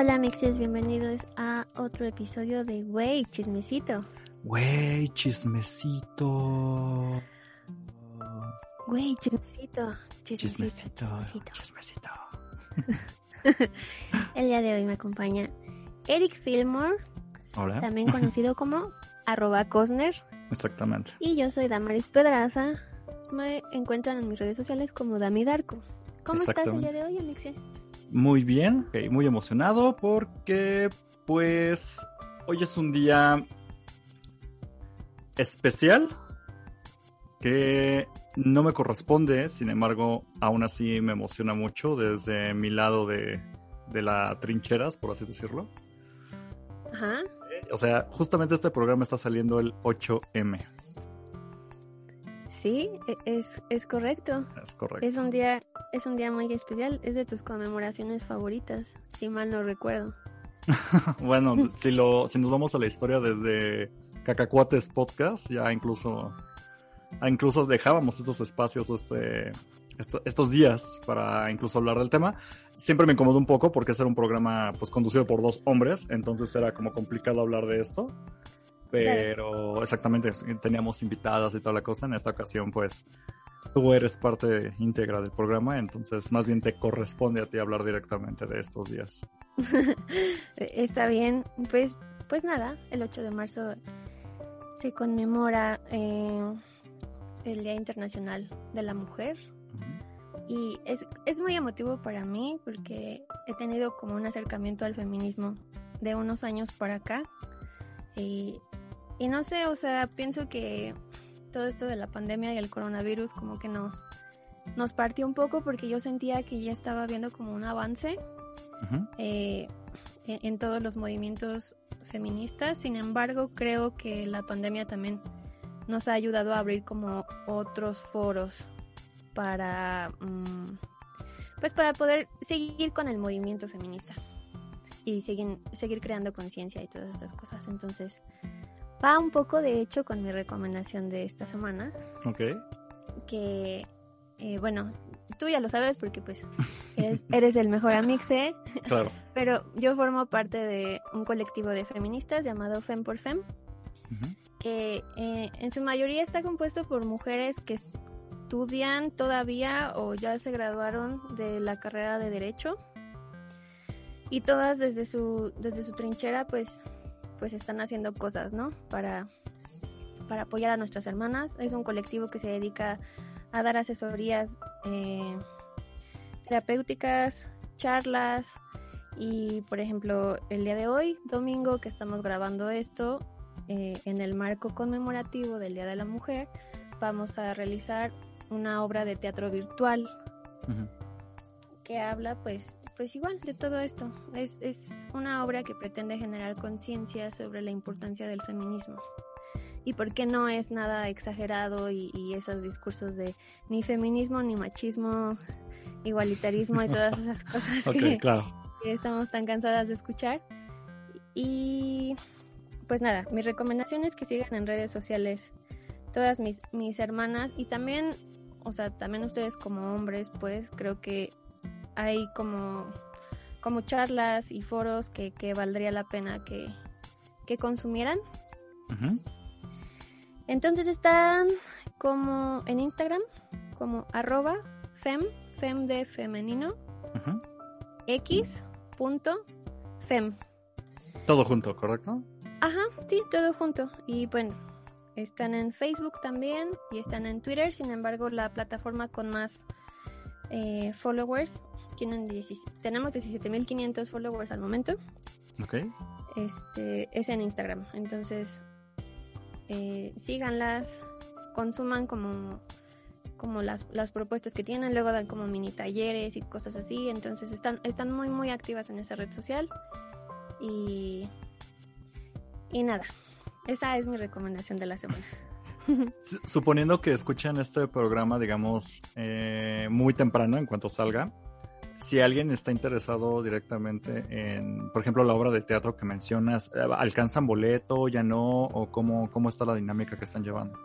Hola mixes, bienvenidos a otro episodio de Wey Chismecito. Wey Chismecito. Wey Chismecito. Chismecito. Chismecito. El día de hoy me acompaña Eric Fillmore, Hola. también conocido como arroba Cosner. Exactamente. Y yo soy Damaris Pedraza. Me encuentran en mis redes sociales como Dami Darko. ¿Cómo estás el día de hoy, Amixe? Muy bien, muy emocionado porque pues hoy es un día especial que no me corresponde, sin embargo, aún así me emociona mucho desde mi lado de, de la trincheras, por así decirlo. Ajá. O sea, justamente este programa está saliendo el 8M. Sí, e- es, es correcto. Es correcto. Es un día, es un día muy especial. Es de tus conmemoraciones favoritas, si mal no recuerdo. bueno, si, lo, si nos vamos a la historia desde Cacacuates Podcast, ya incluso, ah, incluso dejábamos estos espacios, este, esto- estos días para incluso hablar del tema. Siempre me incomodó un poco porque ese era un programa pues conducido por dos hombres, entonces era como complicado hablar de esto. Pero exactamente, teníamos invitadas y toda la cosa. En esta ocasión, pues, tú eres parte íntegra del programa, entonces más bien te corresponde a ti hablar directamente de estos días. Está bien, pues, pues nada, el 8 de marzo se conmemora eh, el Día Internacional de la Mujer. Y es, es muy emotivo para mí porque he tenido como un acercamiento al feminismo de unos años para acá. Y, y no sé, o sea, pienso que todo esto de la pandemia y el coronavirus como que nos, nos partió un poco porque yo sentía que ya estaba viendo como un avance eh, en, en todos los movimientos feministas. Sin embargo, creo que la pandemia también nos ha ayudado a abrir como otros foros para mm, pues para poder seguir con el movimiento feminista y seguir, seguir creando conciencia y todas estas cosas. Entonces, va un poco de hecho con mi recomendación de esta semana, Ok. que eh, bueno, tú ya lo sabes porque pues eres, eres el mejor amixe. Claro. Pero yo formo parte de un colectivo de feministas llamado Fem por Fem, que eh, en su mayoría está compuesto por mujeres que estudian todavía o ya se graduaron de la carrera de Derecho. Y todas desde su, desde su trinchera pues, pues están haciendo cosas, ¿no? Para, para apoyar a nuestras hermanas. Es un colectivo que se dedica a dar asesorías eh, terapéuticas, charlas, y por ejemplo, el día de hoy, domingo, que estamos grabando esto, eh, en el marco conmemorativo del Día de la Mujer, vamos a realizar una obra de teatro virtual. Que habla pues, pues igual de todo esto. Es, es una obra que pretende generar conciencia sobre la importancia del feminismo. Y por qué no es nada exagerado y, y esos discursos de ni feminismo, ni machismo, igualitarismo y todas esas cosas Ok, que, claro. que estamos tan cansadas de escuchar. Y pues nada, mi recomendación es que sigan en redes sociales todas mis, mis hermanas y también, o sea, también ustedes como hombres, pues creo que hay como, como charlas y foros que, que valdría la pena que, que consumieran. Entonces están como en Instagram, como arroba fem, fem de femenino, x punto fem. Todo junto, ¿correcto? Ajá, sí, todo junto. Y bueno, están en Facebook también y están en Twitter. Sin embargo, la plataforma con más eh, followers, tienen 17 tenemos 17.500 followers al momento, Ok. este, es en Instagram. Entonces, eh, síganlas, consuman como, como las, las propuestas que tienen. Luego dan como mini talleres y cosas así. Entonces, están, están muy, muy activas en esa red social. Y, y nada, esa es mi recomendación de la semana. Suponiendo que escuchen este programa, digamos, eh, muy temprano, en cuanto salga, si alguien está interesado directamente en, por ejemplo, la obra de teatro que mencionas, eh, ¿alcanzan boleto, ya no? ¿O cómo, cómo está la dinámica que están llevando?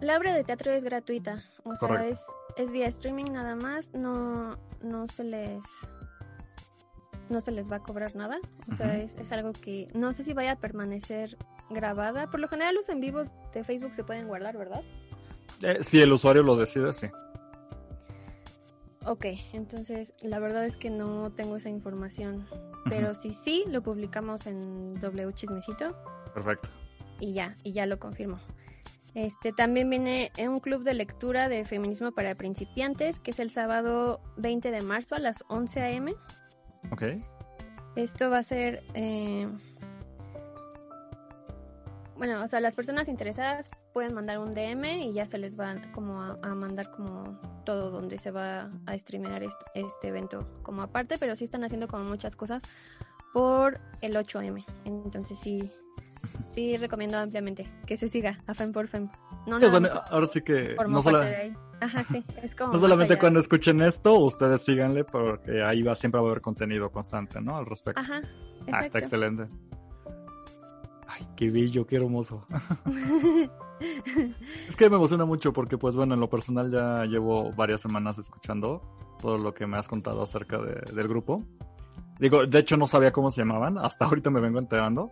La obra de teatro es gratuita, o sea, es, es vía streaming nada más, no, no se les no se les va a cobrar nada. O sea, es, es, algo que no sé si vaya a permanecer grabada. Por lo general los en vivos de Facebook se pueden guardar, ¿verdad? Eh, si el usuario lo decide, sí. Ok, entonces la verdad es que no tengo esa información. Pero si sí, lo publicamos en W Chismecito. Perfecto. Y ya, y ya lo confirmo. Este, también viene un club de lectura de feminismo para principiantes, que es el sábado 20 de marzo a las 11 a.m. Ok. Esto va a ser... Eh, bueno, o sea, las personas interesadas pueden mandar un DM y ya se les va como a, mandar como todo donde se va a streamear este, este, evento como aparte, pero sí están haciendo como muchas cosas por el 8M. Entonces sí, sí recomiendo ampliamente que se siga a Fem por Fem. No, ahora sí que no, Ajá, sí, es como no solamente cuando escuchen esto, ustedes síganle porque ahí va siempre a haber contenido constante, ¿no? Al respecto. Ajá. Ah, está excelente. Ay, qué bello, qué hermoso. es que me emociona mucho porque, pues bueno, en lo personal ya llevo varias semanas escuchando todo lo que me has contado acerca del grupo. Digo, de hecho no sabía cómo se llamaban, hasta ahorita me vengo enterando.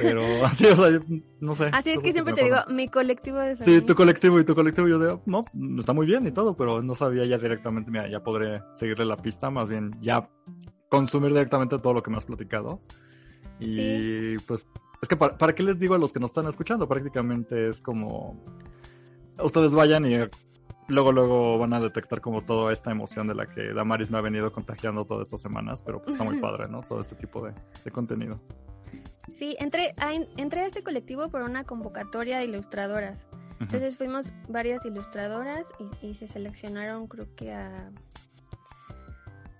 Pero así, o sea, no sé. Así es que siempre te digo, mi colectivo de Sí, tu colectivo y tu colectivo, yo digo, no, está muy bien y todo, pero no sabía ya directamente, mira, ya podré seguirle la pista, más bien ya consumir directamente todo lo que me has platicado. Y pues es que para, qué les digo a los que nos están escuchando, prácticamente es como ustedes vayan y luego luego van a detectar como toda esta emoción de la que Damaris me ha venido contagiando todas estas semanas, pero pues está muy padre, ¿no? Todo este tipo de, contenido. Sí, entré a, entré a este colectivo por una convocatoria de ilustradoras. Entonces fuimos varias ilustradoras y, se seleccionaron creo que a...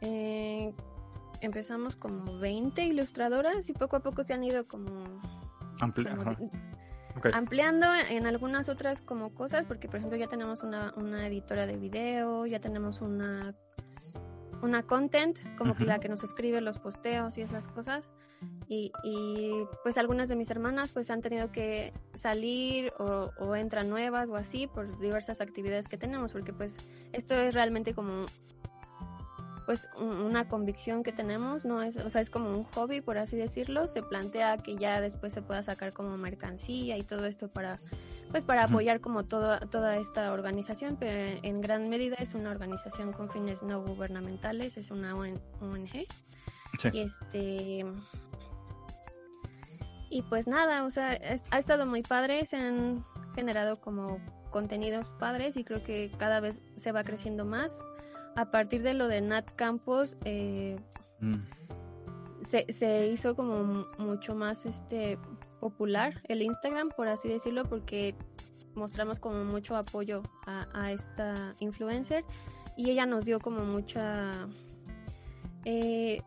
Eh, empezamos como 20 ilustradoras y poco a poco se han ido como ampliando en algunas otras como cosas, porque por ejemplo ya tenemos una, una editora de video, ya tenemos una, una content, como que la que nos escribe los posteos y esas cosas. Y, y, pues algunas de mis hermanas pues han tenido que salir o, o entran nuevas o así por diversas actividades que tenemos, porque pues esto es realmente como pues una convicción que tenemos, no es, o sea, es como un hobby, por así decirlo, se plantea que ya después se pueda sacar como mercancía y todo esto para pues para apoyar como toda toda esta organización, pero en gran medida es una organización con fines no gubernamentales, es una ONG. Y este y pues nada, o sea, ha estado muy padre, se han generado como contenidos padres y creo que cada vez se va creciendo más a partir de lo de Nat Campos, eh, mm. se, hizo como mucho más este popular el Instagram, por así decirlo, porque mostramos como mucho apoyo a, esta influencer y ella nos dio como mucha, eh,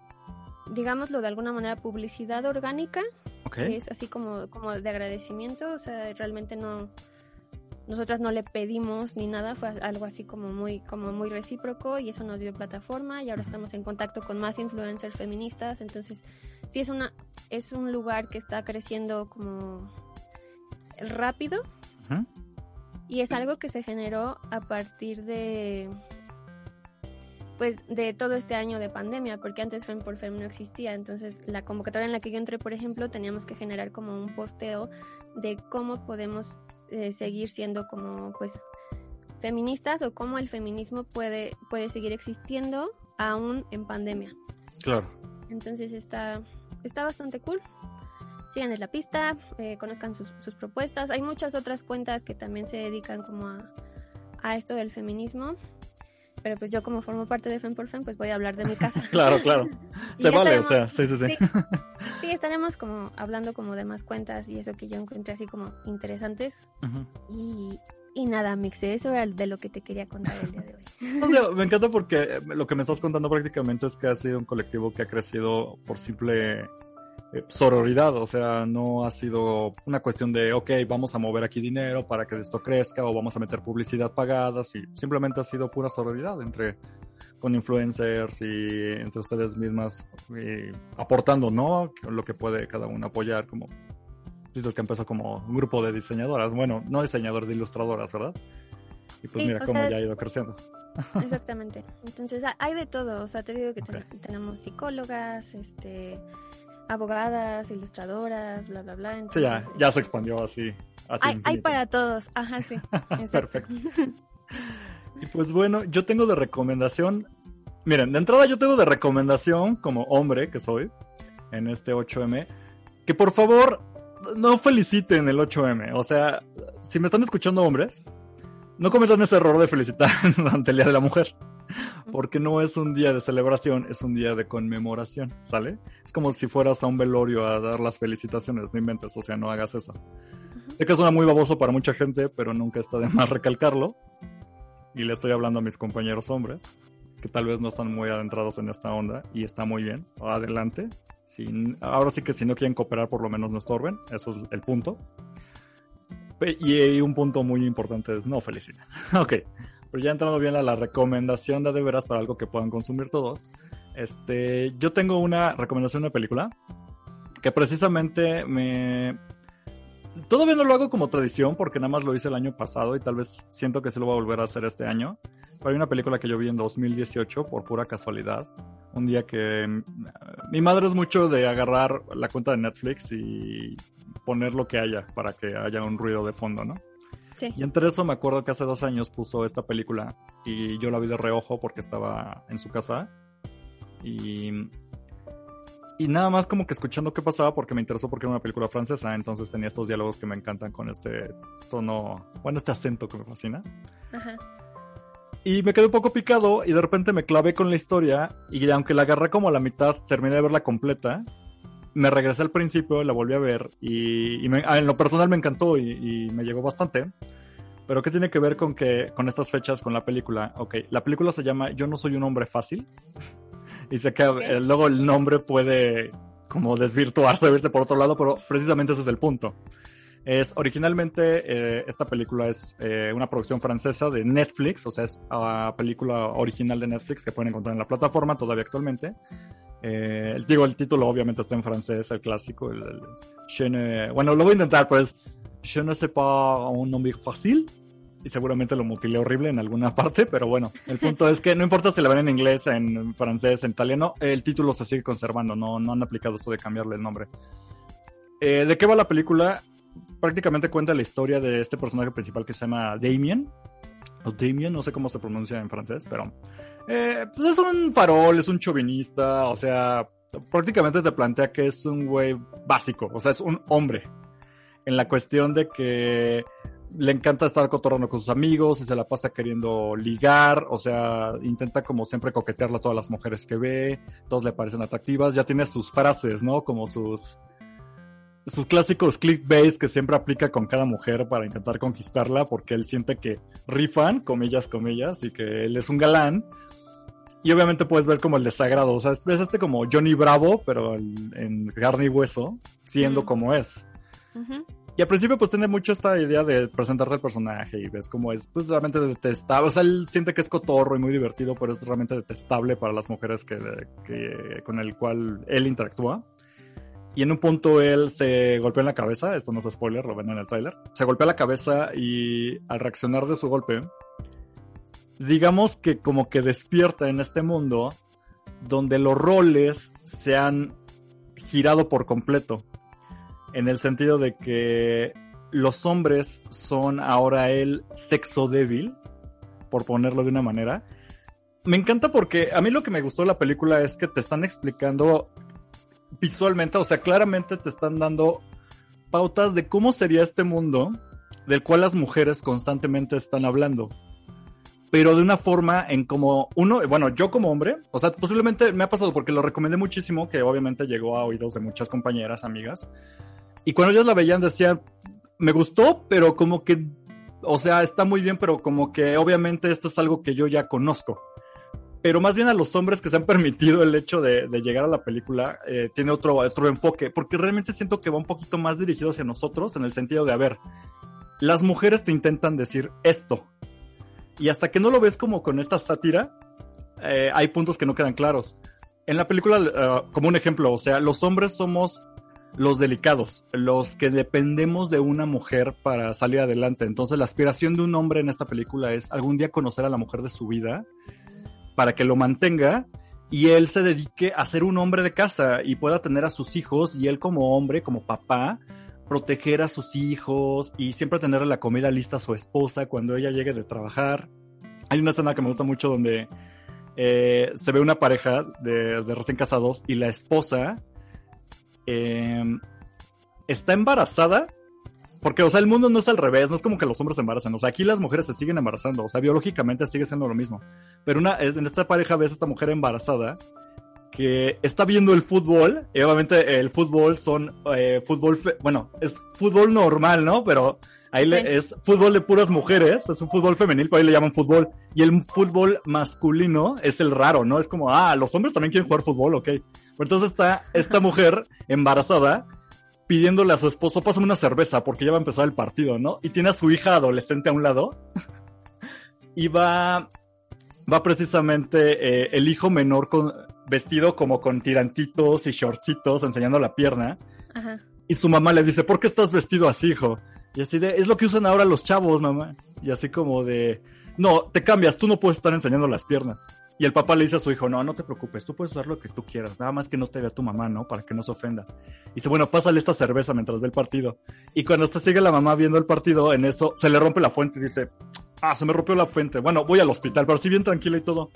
digámoslo de alguna manera, publicidad orgánica. es así como, como de agradecimiento, o sea, realmente no, nosotras no le pedimos ni nada, fue algo así como muy, como muy recíproco y eso nos dio plataforma y ahora estamos en contacto con más influencers feministas, entonces sí es una, es un lugar que está creciendo como rápido y es algo que se generó a partir de pues de todo este año de pandemia, porque antes Fem por Fem no existía, entonces la convocatoria en la que yo entré, por ejemplo, teníamos que generar como un posteo de cómo podemos eh, seguir siendo como pues feministas o cómo el feminismo puede, puede seguir existiendo aún en pandemia. Claro. Entonces está, está bastante cool. Sigan en la pista, eh, conozcan sus, sus, propuestas. Hay muchas otras cuentas que también se dedican como a, a esto del feminismo pero pues yo como formo parte de Fem por Fem, pues voy a hablar de mi casa. claro, claro. Se vale, o sea, sí, sí, sí. sí, estaremos como hablando como de más cuentas y eso que yo encontré así como interesantes. y, y nada, Mixe, eso era de lo que te quería contar el día de hoy. me encanta porque lo que me estás contando prácticamente es que ha sido un colectivo que ha crecido por simple eh, sororidad, o sea, no ha sido una cuestión de, ok, vamos a mover aquí dinero para que esto crezca o vamos a meter publicidad pagada, sí, simplemente ha sido pura sororidad entre con influencers y entre ustedes mismas aportando, ¿no? Lo que puede cada uno apoyar, como dices que empezó como un grupo de diseñadoras, bueno, no diseñadores, de ilustradoras, ¿verdad? Y pues mira cómo ya ha ido creciendo. Exactamente. Entonces hay de todo, o sea, te digo que tenemos psicólogas, este, abogadas, ilustradoras, bla, bla, bla. sí, ya, ya se expandió así. hay, hay, para todos, ajá, sí. Perfecto. y pues bueno, yo tengo de recomendación, miren, de entrada yo tengo de recomendación como hombre que soy en este 8M, que por favor no feliciten el 8M, o sea, si me están escuchando hombres, no cometan ese error de felicitar durante el Día de la Mujer. Porque no es un día de celebración, es un día de conmemoración, ¿sale? Es como si fueras a un velorio a dar las felicitaciones, no inventes, o sea, no hagas eso. Sé que suena muy baboso para mucha gente, pero nunca está de más recalcarlo. Y le estoy hablando a mis compañeros hombres, que tal vez no están muy adentrados en esta onda, y está muy bien. Adelante. ahora sí que si no quieren cooperar, por lo menos no estorben, eso es el punto. Y un punto muy importante es no felicitar. ok, pero ya entrando bien a la recomendación de de veras para algo que puedan consumir todos. Este, yo tengo una recomendación de película que precisamente me... Todavía no lo hago como tradición porque nada más lo hice el año pasado y tal vez siento que se lo voy a volver a hacer este año. Pero hay una película que yo vi en 2018 por pura casualidad. Un día que mm, mi madre es mucho de agarrar la cuenta de Netflix y poner lo que haya para que haya un ruido de fondo, ¿no? Sí. Y entre eso me acuerdo que hace dos años puso esta película y yo la vi de reojo porque estaba en su casa y, y nada más como que escuchando qué pasaba porque me interesó porque era una película francesa, entonces tenía estos diálogos que me encantan con este tono, bueno, este acento que me fascina. Ajá. Y me quedé un poco picado y de repente me clavé con la historia y aunque la agarré como a la mitad, terminé de verla completa me regresé al principio, la volví a ver y, ah, en lo personal me encantó y, me llegó bastante. Pero ¿qué tiene que ver con que con estas fechas con la película? Ok, la película se llama Yo no soy un hombre fácil. y sé que eh, luego el nombre puede como desvirtuarse, irse por otro lado, pero precisamente ese es el punto. Es originalmente eh, esta película es eh, una producción francesa de Netflix, o sea, es una ah, película original de Netflix que pueden encontrar en la plataforma todavía actualmente. Eh, digo, el título obviamente está en francés, el clásico. El, bueno, lo voy a intentar, pues. Je ne sais pas un nombre fácil. Y seguramente lo mutilé horrible en alguna parte, pero bueno, el punto es que no importa si la ven en inglés, en francés, en italiano, el título se sigue conservando, no, no han aplicado esto de cambiarle el nombre. Eh, ¿De qué va la película? Prácticamente cuenta la historia de este personaje principal que se llama Damien, o Damien, no sé cómo se pronuncia en francés, pero eh, pues es un farol, es un chauvinista, o sea, prácticamente te plantea que es un güey básico, o sea, es un hombre. En la cuestión de que le encanta estar cotorrando con sus amigos y se la pasa queriendo ligar, o sea, intenta como siempre coquetearla a todas las mujeres que ve, todos le parecen atractivas, ya tiene sus frases, ¿no? Como sus sus clásicos clickbait que siempre aplica con cada mujer para intentar conquistarla porque él siente que rifan, comillas, comillas, y que él es un galán, y obviamente puedes ver como el desagrado. O sea, ves este como Johnny Bravo, pero en carne y hueso, siendo como es. Y al principio pues tiene mucho esta idea de presentarte al personaje y ves cómo es pues realmente detestable. O sea, él siente que es cotorro y muy divertido, pero es realmente detestable para las mujeres que, que, con el cual él interactúa. Y en un punto él se golpea en la cabeza, esto no es spoiler, lo ven en el tráiler. Se golpea la cabeza y al reaccionar de su golpe, digamos que como que despierta en este mundo donde los roles se han girado por completo. En el sentido de que los hombres son ahora el sexo débil, por ponerlo de una manera. Me encanta porque a mí lo que me gustó de la película es que te están explicando visualmente, o sea, claramente te están dando pautas de cómo sería este mundo del cual las mujeres constantemente están hablando pero de una forma en como uno, bueno, yo como hombre, o sea, posiblemente me ha pasado porque lo recomendé muchísimo, que obviamente llegó a oídos de muchas compañeras, amigas, y cuando ellas la veían decían, me gustó, pero como que, o sea, está muy bien, pero como que obviamente esto es algo que yo ya conozco. Pero más bien a los hombres que se han permitido el hecho de, llegar a la película, eh, tiene otro, otro enfoque, porque realmente siento que va un poquito más dirigido hacia nosotros en el sentido de, a ver, las mujeres te intentan decir esto, y hasta que no lo ves como con esta sátira, eh, hay puntos que no quedan claros. En la película, eh, como un ejemplo, o sea, los hombres somos los delicados, los que dependemos de una mujer para salir adelante. Entonces la aspiración de un hombre en esta película es algún día conocer a la mujer de su vida para que lo mantenga y él se dedique a ser un hombre de casa y pueda tener a sus hijos y él como hombre, como papá, proteger a sus hijos y siempre tener la comida lista a su esposa cuando ella llegue de trabajar. Hay una escena que me gusta mucho donde eh, se ve una pareja de, de recién casados y la esposa Em, está embarazada. Porque, o sea, el mundo no es al revés, no es como que los hombres se embarazan. O sea, aquí las mujeres se siguen embarazando. O sea, biológicamente sigue siendo lo mismo. Pero una, en esta pareja ves a esta mujer embarazada que está viendo el fútbol. Y obviamente el fútbol son eh, fútbol, bueno, es fútbol normal, ¿no? Pero ahí es fútbol de puras mujeres, es un fútbol femenil, pero ahí le llaman fútbol. Y el fútbol masculino es el raro, ¿no? Es como, ah, los hombres también quieren jugar fútbol, ok. Entonces está esta mujer embarazada pidiéndole a su esposo, pásame una cerveza porque ya va a empezar el partido, ¿no? Y tiene a su hija adolescente a un lado. y va, va precisamente eh, el hijo menor con, vestido como con tirantitos y shortcitos enseñando la pierna. Y su mamá le dice, ¿por qué estás vestido así, hijo? Y así de, es lo que usan ahora los chavos, mamá. Y así como de, no, te cambias, tú no puedes estar enseñando las piernas. Y el papá le dice a su hijo, no, no te preocupes, tú puedes usar lo que tú quieras, nada más que no te vea tu mamá, ¿no? Para que no se ofenda. Y dice, bueno, pásale esta cerveza mientras ve el partido. Y cuando está sigue la mamá viendo el partido, en eso se le rompe la fuente y dice, ah, se me rompió la fuente. Bueno, voy al hospital, pero así bien tranquila y todo.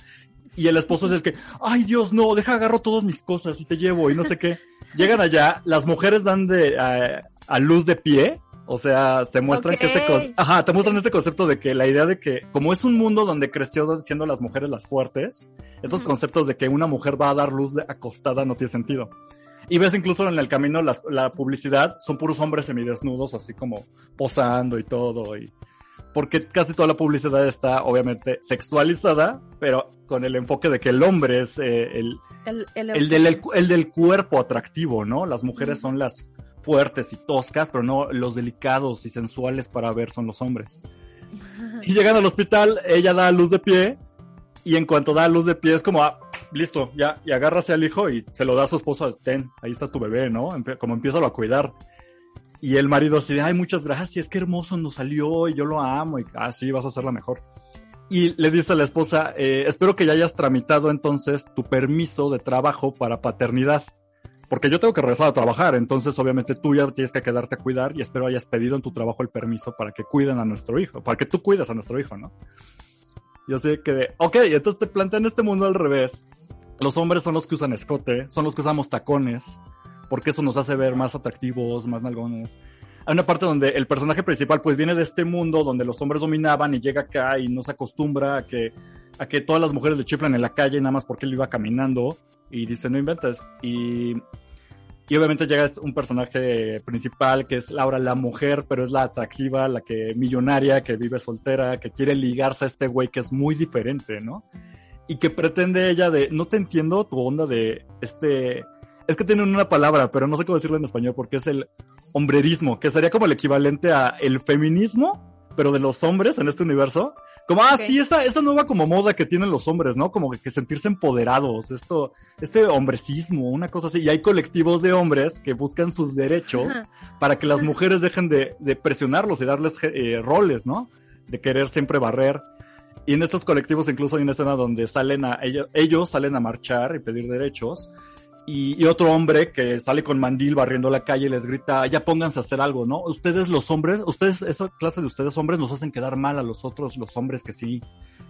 Y el esposo es el que, ay Dios, no, deja agarro todas mis cosas y te llevo y no sé qué. Llegan allá, las mujeres dan de, a luz de pie o sea, te muestran que este, ajá, te muestran este concepto de que la idea de que, como es un mundo donde creció siendo las mujeres las fuertes, estos conceptos de que una mujer va a dar luz acostada no tiene sentido. Y ves incluso en el camino la publicidad, son puros hombres semidesnudos, así como posando y todo. Y, porque casi toda la publicidad está obviamente sexualizada, pero con el enfoque de que el hombre es eh, el, el, del, el, del, cuerpo atractivo, ¿no? Las mujeres son las fuertes y toscas, pero no los delicados y sensuales para ver son los hombres. Y llegan al hospital, ella da luz de pie y en cuanto da luz de pie es como, ah, listo, ya, y agárrase al hijo y se lo da a su esposo, ten, ahí está tu bebé, ¿no? Como empieza a cuidar. Y el marido así ay, muchas gracias, qué hermoso nos salió y yo lo amo y, ah, sí, vas a ser la mejor. Y le dice a la esposa, eh, espero que ya hayas tramitado entonces tu permiso de trabajo para paternidad porque yo tengo que regresar a trabajar, entonces obviamente tú ya tienes que quedarte a cuidar y espero hayas pedido en tu trabajo el permiso para que cuiden a nuestro hijo, para que tú cuidas a nuestro hijo, ¿no? Yo sé que ok, entonces te plantean este mundo al revés. Los hombres son los que usan escote, son los que usamos tacones, porque eso nos hace ver más atractivos, más nalgones. Hay una parte donde el personaje principal pues viene de este mundo donde los hombres dominaban y llega acá y no se acostumbra a que, a que todas las mujeres le chiflan en la calle nada más porque él iba caminando y dice, no inventes. Y, y obviamente llega un personaje principal que es Laura, la mujer, pero es la atractiva, la que millonaria, que vive soltera, que quiere ligarse a este güey que es muy diferente, ¿no? Y que pretende ella de, no te entiendo tu onda de este... Es que tienen una palabra, pero no sé cómo decirlo en español porque es el hombrerismo, que sería como el equivalente a el feminismo, pero de los hombres en este universo. Como, ah, sí, esa, esa nueva como moda que tienen los hombres, ¿no? Como que, sentirse empoderados, esto, este hombrecismo, una cosa así. Y hay colectivos de hombres que buscan sus derechos para que las mujeres dejen de, de presionarlos y darles eh, roles, ¿no? De querer siempre barrer. Y en estos colectivos incluso hay una escena donde salen a, ellos, ellos salen a marchar y pedir derechos y, otro hombre que sale con mandil barriendo la calle y les grita, ya pónganse a hacer algo, ¿no? Ustedes los hombres, ustedes, esa clase de ustedes hombres nos hacen quedar mal a los otros, los hombres que sí,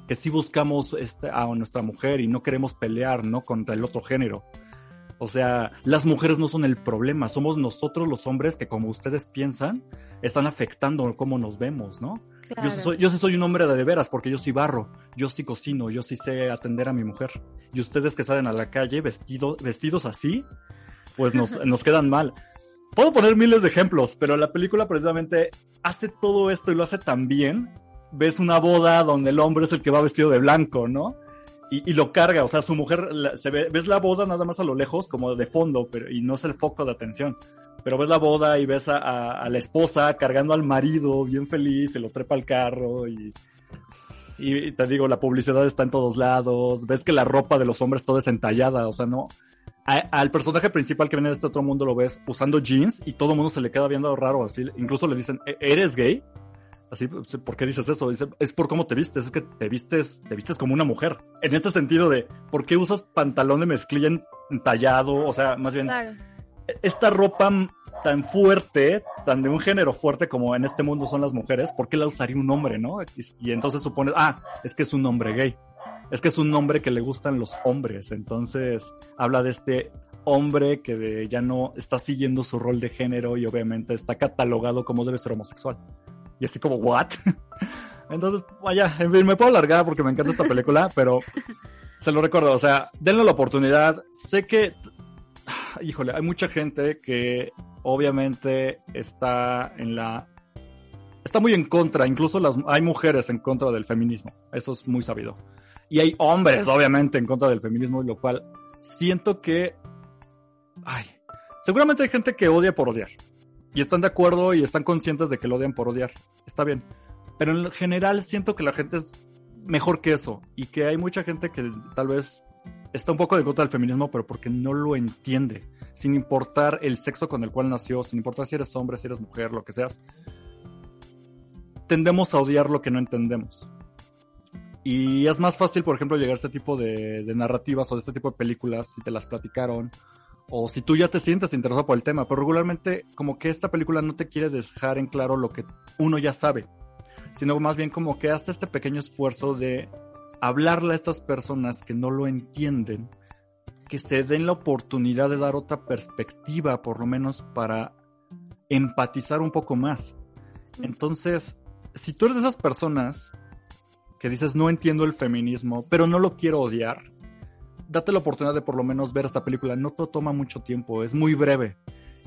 que sí buscamos este, a nuestra mujer y no queremos pelear, ¿no? Contra el otro género. O sea, las mujeres no son el problema, somos nosotros los hombres que como ustedes piensan, están afectando cómo nos vemos, ¿no? Yo, sí soy, yo soy un hombre de, de veras porque yo sí barro, yo sí cocino, yo sí sé atender a mi mujer. Y ustedes que salen a la calle vestido, vestidos así, pues nos, nos quedan mal. Puedo poner miles de ejemplos, pero la película precisamente hace todo esto y lo hace tan bien. Ves una boda donde el hombre es el que va vestido de blanco, ¿no? y, lo carga, o sea, su mujer, se ve, ves la boda nada más a lo lejos, como de fondo, pero, y no es el foco de atención. Pero ves la boda y ves a, la esposa cargando al marido, bien feliz, se lo trepa al carro y, te digo, la publicidad está en todos lados, ves que la ropa de los hombres toda es entallada, o sea, no, al personaje principal que viene de este otro mundo lo ves usando jeans y todo el mundo se le queda viendo raro así. Incluso le dicen, ¿E-, ¿eres gay? Así, ¿por qué dices eso? Dice, es por cómo te vistes, es que te vistes, te vistes como una mujer. En este sentido de, ¿por qué usas pantalón de mezclilla entallado? O sea, más bien, esta ropa tan fuerte, tan de un género fuerte como en este mundo son las mujeres, ¿por qué la usaría un hombre, no? Y, entonces supones, ah, es que es un hombre gay. Es que es un hombre que le gustan los hombres. Entonces habla de este hombre que ya no está siguiendo su rol de género y obviamente está catalogado como debe ser homosexual. Y así como, ¿what? Entonces, vaya, en fin, me puedo alargar porque me encanta esta película, pero se lo recuerdo, o sea, denle la oportunidad. Sé que, híjole, hay mucha gente que obviamente está en la... Está muy en contra, incluso las, hay mujeres en contra del feminismo, eso es muy sabido. Y hay hombres, obviamente, en contra del feminismo, lo cual siento que... Ay, seguramente hay gente que odia por odiar y están de acuerdo y están conscientes de que lo odian por odiar. Está bien. Pero en general siento que la gente es mejor que eso y que hay mucha gente que tal vez está un poco de contra del feminismo, pero porque no lo entiende, sin importar el sexo con el cual nació, sin importar si eres hombre, si eres mujer, lo que seas. Tendemos a odiar lo que no entendemos. Y es más fácil, por ejemplo, llegar a este tipo de, de narrativas o de este tipo de películas si te las platicaron o si tú ya te sientes interesado por el tema, pero regularmente como que esta película no te quiere dejar en claro lo que uno ya sabe, sino más bien como que hace este pequeño esfuerzo de hablarle a estas personas que no lo entienden, que se den la oportunidad de dar otra perspectiva, por lo menos para empatizar un poco más. Entonces, si tú eres de esas personas que dices no entiendo el feminismo, pero no lo quiero odiar, date la oportunidad de por lo menos ver esta película. No te toma mucho tiempo, es muy breve.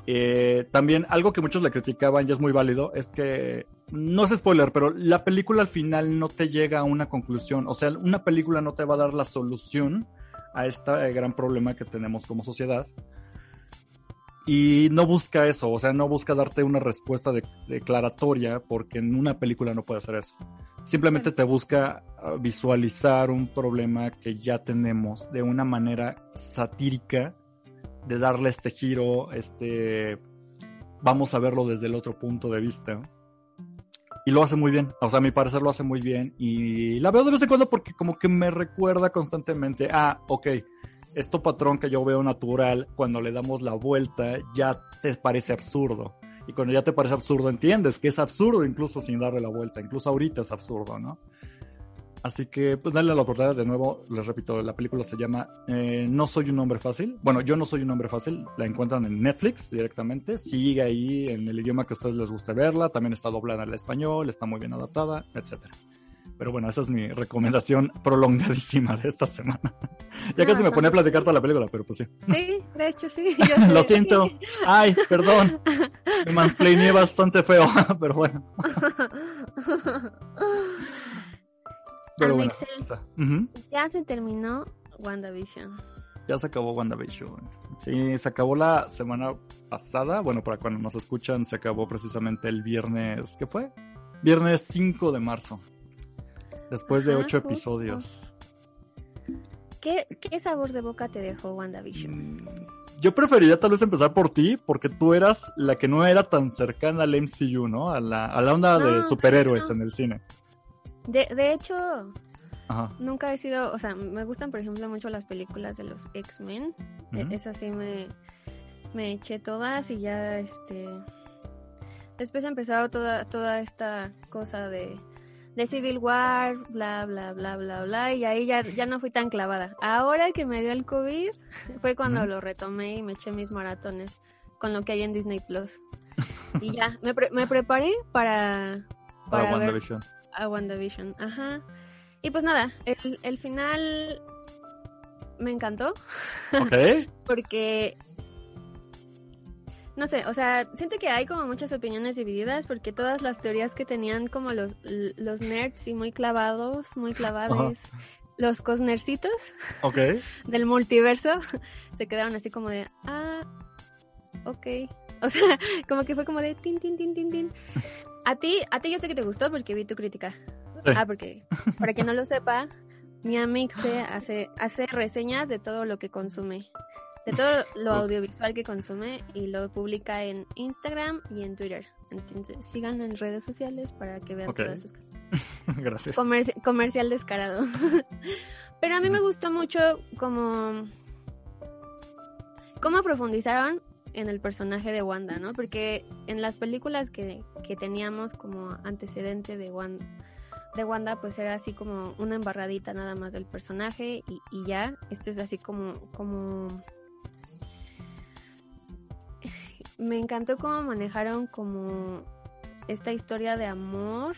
Eh, también algo que muchos le criticaban y es muy válido es que no es spoiler, pero la película al final no te llega a una conclusión. O sea, una película no te va a dar la solución a este gran problema que tenemos como sociedad. Y no busca eso, o sea, no busca darte una respuesta declaratoria porque en una película no puede hacer eso. Simplemente te busca ah, visualizar un problema que ya tenemos de una manera satírica, de darle este giro, este, vamos a verlo desde el otro punto de vista. Y lo hace muy bien, o sea, a mi parecer lo hace muy bien. Y la veo de vez en cuando porque como que me recuerda constantemente, ah, ok, esto patrón que yo veo natural, cuando le damos la vuelta, ya te parece absurdo. Y cuando ya te parece absurdo, entiendes que es absurdo incluso sin darle la vuelta. Incluso ahorita es absurdo, ¿no? Así que, pues dale la oportunidad de nuevo. Les repito, la película se llama eh, No soy un hombre fácil. Bueno, yo no soy un hombre fácil. La encuentran en Netflix directamente. Sigue ahí en el idioma que a ustedes les guste verla. También está doblada al español, está muy bien adaptada, etcétera. Pero bueno, esa es mi recomendación prolongadísima de esta semana. ya casi me ponía a platicar toda la película, pero pues sí. Sí, de hecho sí. Lo siento. Ay, perdón. Me mansplainé bastante feo, pero bueno. Pero bueno. Ya se terminó WandaVision. Ya se acabó WandaVision. Sí, se acabó la semana pasada. Bueno, para cuando nos escuchan, se acabó precisamente el viernes. ¿Qué fue? Viernes 5 de marzo. Después de ocho episodios. ¿Qué, sabor de boca te dejó WandaVision? Mm, yo preferiría tal vez empezar por ti, porque tú eras la que no era tan cercana al MCU, ¿no? A la, a la onda de superhéroes en el cine. De, de hecho, nunca he sido, o sea, me gustan por ejemplo mucho las películas de los X-Men. E, esas sí me, me eché todas y ya, este... Después ha empezado toda, toda esta cosa de de Civil War, bla, bla, bla, bla, bla, y ahí ya, ya no fui tan clavada. Ahora que me dio el COVID, fue cuando lo retomé y me eché mis maratones con lo que hay en Disney Plus. Y ya, me, me preparé para... Para, WandaVision. A WandaVision, ajá. Y pues nada, el, el final me encantó. Ok. porque no sé, o sea, siento que hay como muchas opiniones divididas porque todas las teorías que tenían como los, los nerds y muy clavados, muy clavados, los cosnercitos del multiverso, se quedaron así como de, ah, ok. O sea, como que fue como de tin, tin, tin, tin, tin. A ti, a ti yo sé que te gustó porque vi tu crítica. Ah, porque, para quien no lo sepa, mi amixe hace, hace reseñas de todo lo que consume. de todo lo audiovisual que consume y lo publica en Instagram y en Twitter. Entonces, sigan en redes sociales para que vean todas sus Gracias. comercial descarado. Pero a mí me gustó mucho como cómo profundizaron en el personaje de Wanda, ¿no? Porque en las películas que, que teníamos como antecedente de Wanda, de Wanda, pues era así como una embarradita nada más del personaje y, y ya. Esto es así como, como me encantó cómo manejaron como esta historia de amor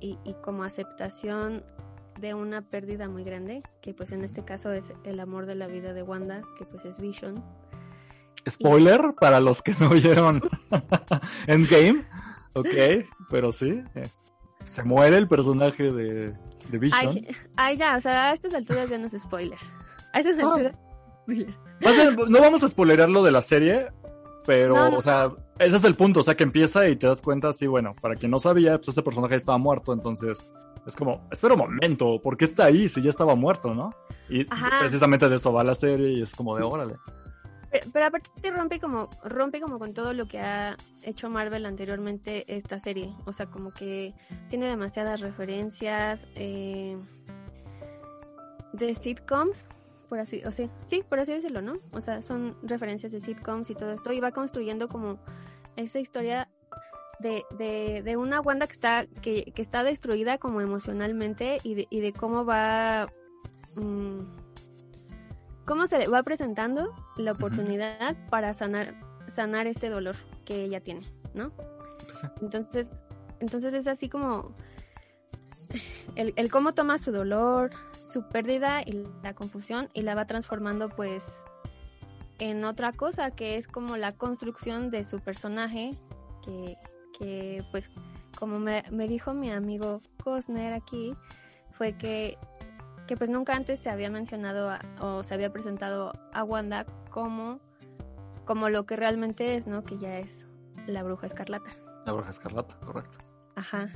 y, como aceptación de una pérdida muy grande, que pues en este caso es el amor de la vida de Wanda, que pues es Vision. Spoiler para los que no vieron Endgame, ok, pero sí, eh, se muere el personaje de, Vision. Ay, ya, o sea, a estas alturas ya no es spoiler. A estas ah. alturas... no vamos a spoilerar lo de la serie, pero, o sea, ese es el punto, o sea, que empieza y te das cuenta, sí, bueno, para quien no sabía, pues ese personaje estaba muerto, entonces es como, espera un momento, ¿por qué está ahí si ya estaba muerto, no? Y precisamente de eso va la serie y es como de órale. Pero, aparte rompe como, rompe como con todo lo que ha hecho Marvel anteriormente esta serie. O sea, como que tiene demasiadas referencias eh, de sitcoms por así, o sea, sí, por así decirlo, ¿no? O sea, son referencias de sitcoms y todo esto, y va construyendo como esta historia de, de, de una Wanda que está, que, que, está destruida como emocionalmente y de, y de cómo va... Mm, cómo se le va presentando la oportunidad para sanar, sanar este dolor que ella tiene, ¿no? Entonces, entonces es así como el, el cómo toma su dolor, su pérdida y la confusión y la va transformando pues en otra cosa que es como la construcción de su personaje que, que pues como me, me, dijo mi amigo Cosner aquí fue que, que pues nunca antes se había mencionado o se había presentado a Wanda como como lo que realmente es, ¿no? Que ya es la bruja escarlata. La bruja escarlata, correcto. Ajá.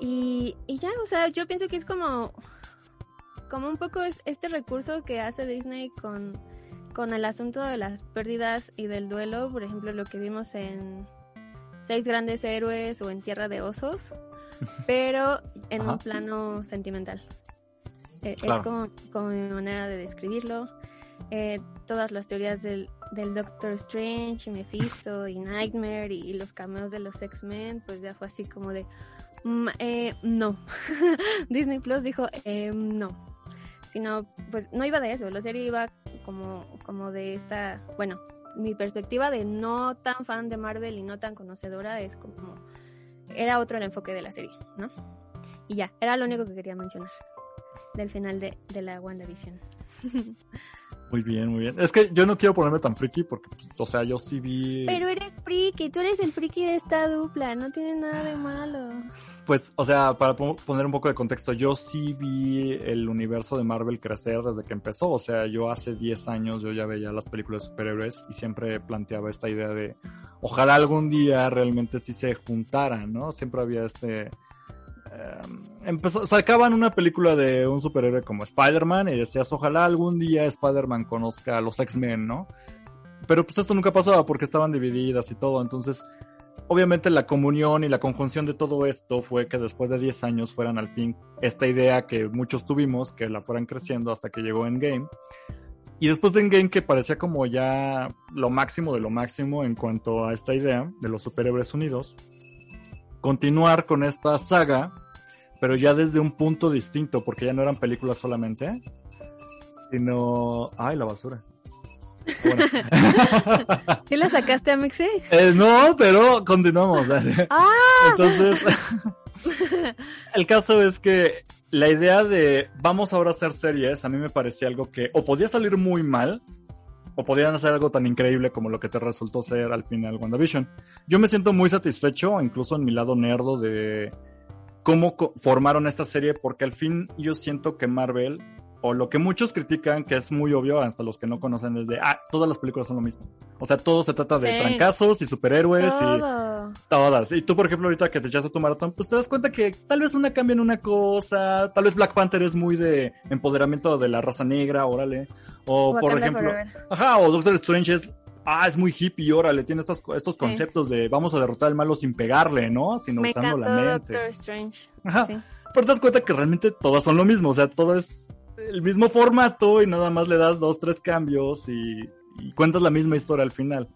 Y, y ya, o sea, yo pienso que es como como un poco este recurso que hace Disney con, con el asunto de las pérdidas y del duelo, por ejemplo, lo que vimos en Seis Grandes Héroes o en Tierra de Osos, pero en un plano sentimental. Eh, es como, como, mi manera de describirlo. Eh, todas las teorías del, del, Doctor Strange y Mephisto y Nightmare y, los cameos de los X-Men, pues ya fue así como de, mm, eh, no. Disney Plus dijo, no sino pues no iba de eso, la serie iba como, como de esta, bueno, mi perspectiva de no tan fan de Marvel y no tan conocedora es como, era otro el enfoque de la serie, ¿no? Y ya, era lo único que quería mencionar del final de, de la WandaVision. Muy bien, muy bien. Es que yo no quiero ponerme tan friki porque, o sea, yo sí vi... Pero eres friki, tú eres el friki de esta dupla, no tiene nada de malo. Pues, o sea, para poner un poco de contexto, yo sí vi el universo de Marvel crecer desde que empezó. O sea, yo hace 10 años yo ya veía las películas de superhéroes y siempre planteaba esta idea de ojalá algún día realmente sí se juntaran, ¿no? Siempre había este empezó, sacaban una película de un superhéroe como Spider-Man y decías, ojalá algún día Spider-Man conozca a los X-Men, ¿no? Pero pues esto nunca pasaba porque estaban divididas y todo, entonces obviamente la comunión y la conjunción de todo esto fue que después de 10 años fueran al fin esta idea que muchos tuvimos, que la fueran creciendo hasta que llegó Endgame. Y después de Endgame que parecía como ya lo máximo de lo máximo en cuanto a esta idea de los superhéroes unidos, continuar con esta saga pero ya desde un punto distinto, porque ya no eran películas solamente, sino... ¡Ay, la basura! Bueno. ¿Sí la sacaste a Mixi? Eh, no, pero continuamos. ¡Ah! Entonces, el caso es que la idea de vamos ahora a hacer series, a mí me parecía algo que o podía salir muy mal, o podían hacer algo tan increíble como lo que te resultó ser al final WandaVision. Yo me siento muy satisfecho, incluso en mi lado nerdo de cómo formaron esta serie, porque al fin yo siento que Marvel o lo que muchos critican, que es muy obvio, hasta los que no conocen, es de, ah, todas las películas son lo mismo. O sea, todo se trata de Sí. trancazos y superhéroes y Todo. todas. Y tú, por ejemplo, ahorita que te echaste tu maratón, pues te das cuenta que tal vez una cambia en una cosa, tal vez Black Panther es muy de empoderamiento de la raza negra, órale. O, por ejemplo, Forever. ajá, o Doctor Strange es, ah, es muy hippie, órale, tiene estos, estos Sí. conceptos de vamos a derrotar al malo sin pegarle, ¿no? Sino Me usando la mente. Doctor Strange. Ajá. Sí. Pero te das cuenta que realmente todas son lo mismo, o sea, todo es el mismo formato y nada más le das dos, tres cambios y, y cuentas la misma historia al final.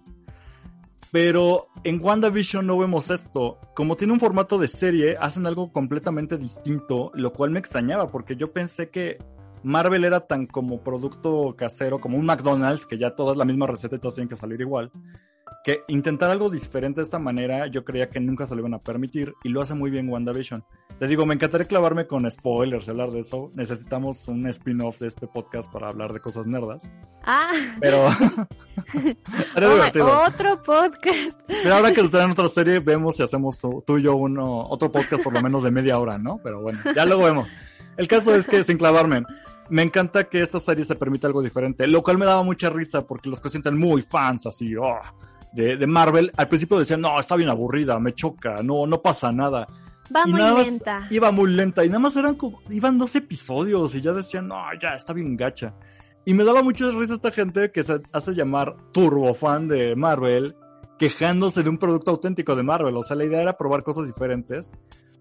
Pero en WandaVision no vemos esto. Como tiene un formato de serie, hacen algo completamente distinto, lo cual me extrañaba porque yo pensé que Marvel era tan como producto casero, como un McDonald's, que ya toda es la misma receta y todos tienen que salir igual, que intentar algo diferente de esta manera yo creía que nunca se lo iban a permitir y lo hace muy bien WandaVision. Te digo, me encantaría clavarme con spoilers y hablar de eso. Necesitamos un spin-off de este podcast para hablar de cosas nerdas. Ah, Pero... Era divertido. otro podcast. Pero ahora que está en otra serie, vemos si hacemos tú y yo uno, otro podcast por lo menos de media hora, ¿no? Pero bueno, ya luego vemos. El caso es que, sin clavarme, me encanta que esta serie se permita algo diferente, lo cual me daba mucha risa porque los que sienten muy fans así, oh, de, de Marvel, al principio decían, no, está bien aburrida, me choca, no, no pasa nada. Va y muy nada más lenta. iba muy lenta y nada más eran como, iban dos episodios y ya decían, no, ya está bien gacha. Y me daba mucha risa esta gente que se hace llamar turbo fan de Marvel, quejándose de un producto auténtico de Marvel. O sea, la idea era probar cosas diferentes,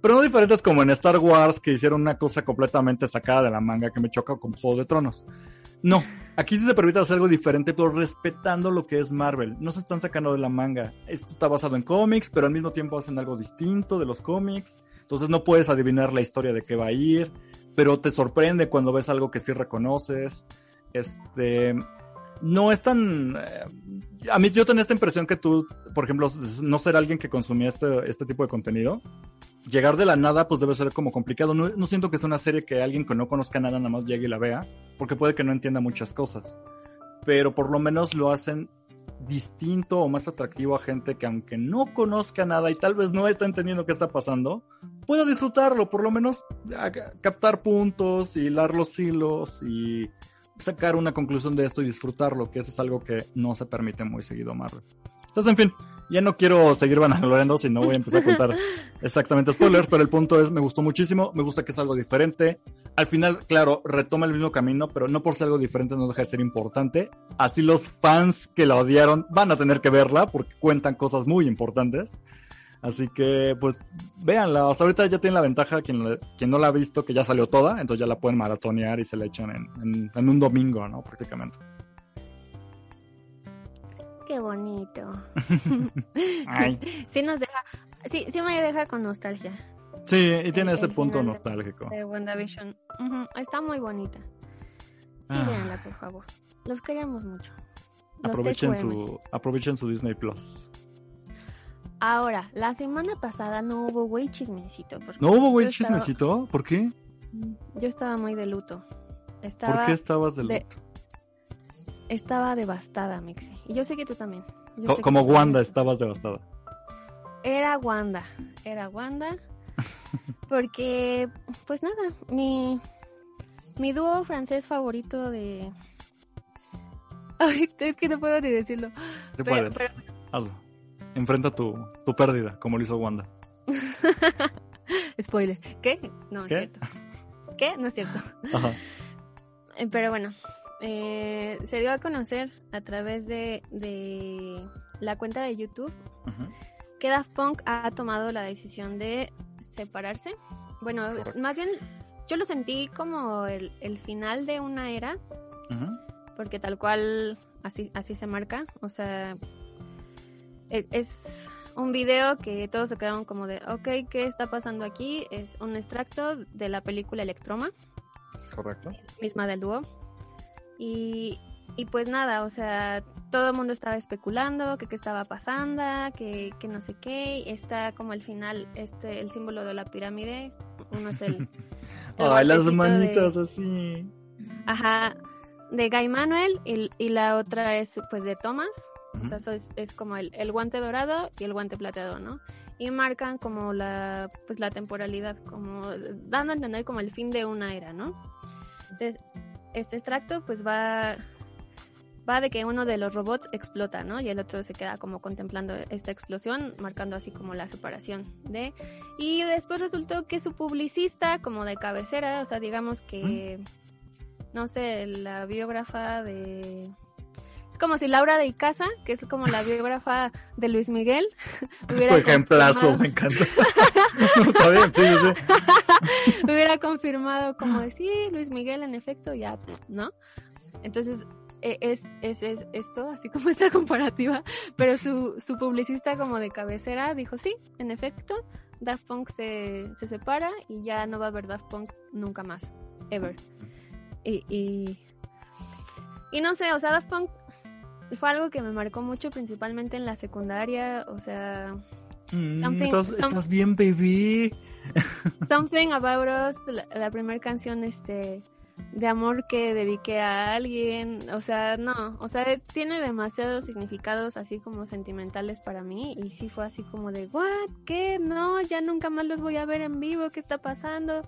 pero no diferentes como en Star Wars, que hicieron una cosa completamente sacada de la manga que me choca con Juego de Tronos. No, aquí sí se permite hacer algo diferente, pero respetando lo que es Marvel. No se están sacando de la manga. Esto está basado en cómics, pero al mismo tiempo hacen algo distinto de los cómics. Entonces no puedes adivinar la historia de qué va a ir, pero te sorprende cuando ves algo que sí reconoces. Este, no es tan... eh, a mí yo tenía esta impresión que tú, por ejemplo, no ser alguien que consumía este, este tipo de contenido, llegar de la nada pues debe ser como complicado. No, siento que sea una serie que alguien que no conozca nada nada más llegue y la vea, porque puede que no entienda muchas cosas. Pero por lo menos lo hacen distinto o más atractivo a gente que aunque no conozca nada y tal vez no está entendiendo qué está pasando, pueda disfrutarlo, por lo menos captar puntos, hilar los hilos y sacar una conclusión de esto y disfrutarlo, que eso es algo que no se permite muy seguido Marvel. Entonces, en fin, ya no quiero seguir vanagloriando, si no voy a empezar a contar exactamente spoilers, pero el punto es, me gustó muchísimo, me gusta que es algo diferente. Al final, claro, retoma el mismo camino, pero no por ser algo diferente no deja de ser importante. Así los fans que la odiaron van a tener que verla porque cuentan cosas muy importantes. Así que, pues, véanla. O sea, ahorita ya tienen la ventaja, quien, quien no la ha visto, que ya salió toda, entonces ya la pueden maratonear y se la echan en, en- en un domingo, ¿no? Prácticamente. Qué bonito. Ay. Sí nos deja, sí, sí me deja con nostalgia Sí, y tiene El- ese el punto nostálgico. de WandaVision. Está muy bonita. Sí, Ah. véanla, por favor. Los queremos mucho. Los Aprovechen su, aprovechen su Disney Plus. Ahora, la semana pasada no hubo güey chismecito. ¿No hubo güey yo estaba- chismecito? ¿Por qué? Yo estaba muy de luto. Estaba, ¿Por qué estabas de de- luto? Estaba devastada, Mixi. Y yo sé que tú también. Yo que como también. Wanda estabas devastada. Era Wanda. Era Wanda. Porque, pues nada, mi, mi dúo francés favorito de... Ay, es que no puedo ni decirlo. ¿Qué Pero- puedes? pero- Hazlo. Enfrenta tu, tu pérdida, como lo hizo Wanda. Spoiler. ¿Qué? No, ¿Qué? es cierto. ¿Qué? No es cierto. Ajá. Eh, Pero bueno, eh, se dio a conocer a través de, de la cuenta de YouTube que Daft Punk ha tomado la decisión de separarse. Bueno, Correcto. más bien yo lo sentí como el, el final de una era, porque tal cual así, así se marca. O sea, e- es, un video que todos se quedaron como de, ok, ¿qué está pasando aquí? Es un extracto de la película Electroma. Correcto. misma del dúo. Y, y pues nada, o sea, todo el mundo estaba especulando que qué estaba pasando, que, que no sé qué. Está como al final este el símbolo de la pirámide. Uno es el. el Ay, las de- manitas así. ajá, de Guy Manuel y, y la otra es pues de Thomas. O sea, eso es, es como el, el guante dorado y el guante plateado, ¿no? Y marcan como la, pues la temporalidad, como dando a entender como el fin de una era, ¿no? Entonces, este extracto pues va va de que uno de los robots explota, ¿no? Y el otro se queda como contemplando esta explosión, marcando así como la separación de... Y después resultó que su publicista, como de cabecera, o sea, digamos que, no sé, la biógrafa de... Como si Laura de Icaza, que es como la biógrafa de Luis Miguel, hubiera... Ejemplazo, me encanta. Está bien, sí, sí. hubiera confirmado como de, sí, Luis Miguel en efecto, ya, ¿no? Entonces, e, es, es, es, esto, así como esta comparativa, pero su, su publicista como de cabecera dijo, sí, en efecto, Daft Punk se, se separa y ya no va a haber Daft Punk nunca más, ever. Y, y, y no sé, o sea, Daft Punk fue algo que me marcó mucho, principalmente en la secundaria, o sea... Mm, estás, bien, baby. Something About Us, la, la primera canción, este de amor que dediqué a alguien, o sea, no, o sea, tiene demasiados significados así como sentimentales para mí y sí fue así como de, ¿what? ¿Qué? No, ya nunca más los voy a ver en vivo, ¿qué está pasando?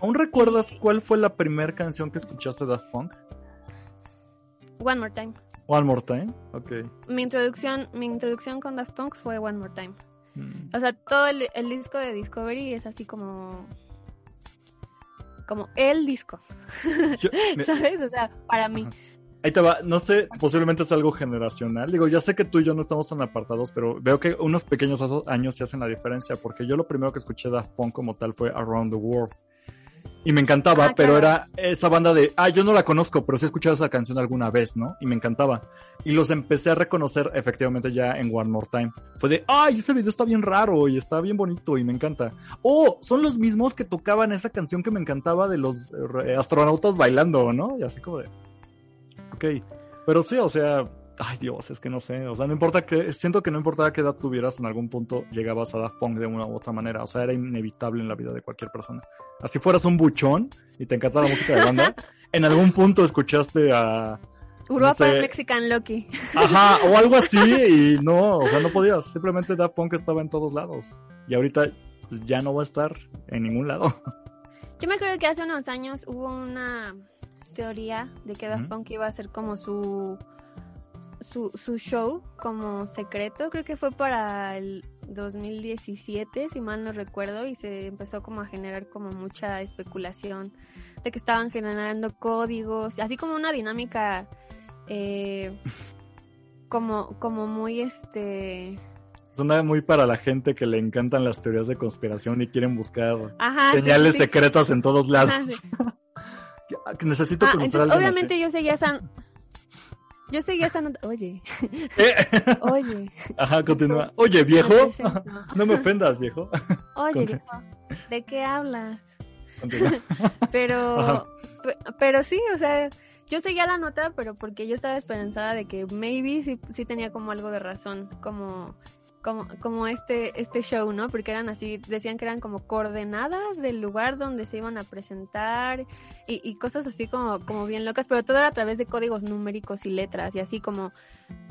¿Aún recuerdas cuál fue la primera canción que escuchaste de Daft Punk? One More Time. One More Time, ok. Mi introducción, mi introducción con Daft Punk fue One More Time. Mm. O sea, todo el, el disco de Discovery es así como como el disco. ¿Sabes? O sea, para mí. Ahí te va, no sé, posiblemente es algo generacional. Digo, ya sé que tú y yo no estamos tan apartados, pero veo que unos pequeños años se hacen la diferencia, porque yo lo primero que escuché Daft Punk como tal fue Around the World. Y me encantaba, ah, pero era esa banda de, ah, yo no la conozco, pero sí he escuchado esa canción alguna vez, ¿no? Y me encantaba. Y los empecé a reconocer efectivamente ya en One More Time. Fue de, ay, ese video está bien raro y está bien bonito y me encanta. Oh, son los mismos que tocaban esa canción que me encantaba de los eh, astronautas bailando, ¿no? Y así como de, ok. Pero sí, o sea, Ay Dios, es que no sé, o sea, no importa que, siento que no importaba qué edad tuvieras, en algún punto llegabas a Daft Punk de una u otra manera, o sea, era inevitable en la vida de cualquier persona. Así fueras un buchón y te encanta la música de banda, en algún punto escuchaste a... Europa Mexican Lucky. Ajá, o algo así y no, o sea, no podías, simplemente Daft Punk estaba en todos lados y ahorita ya no va a estar en ningún lado. Yo me acuerdo que hace unos años hubo una teoría de que Daft Punk iba a ser como su su, su show como secreto, creo que fue para el 2017, si mal no recuerdo, y se empezó como a generar como mucha especulación de que estaban generando códigos, así como una dinámica eh, como, como muy este... Suena muy para la gente que le encantan las teorías de conspiración y quieren buscar señales secretas en todos lados. Necesito ah, Obviamente yo seguía esa yo seguía esa nota. Oye. ¿Eh? Oye. Ajá, continúa. Oye, viejo. No me ofendas, viejo. Oye, viejo. ¿De qué hablas? pero, pero sí, o sea, yo seguía la nota, pero porque yo estaba esperanzada de que maybe sí, sí tenía como algo de razón, como como, como este, este show, ¿no? Porque eran así, decían que eran como coordenadas del lugar donde se iban a presentar y, y, cosas así como, como bien locas, pero todo era a través de códigos numéricos y letras y así como,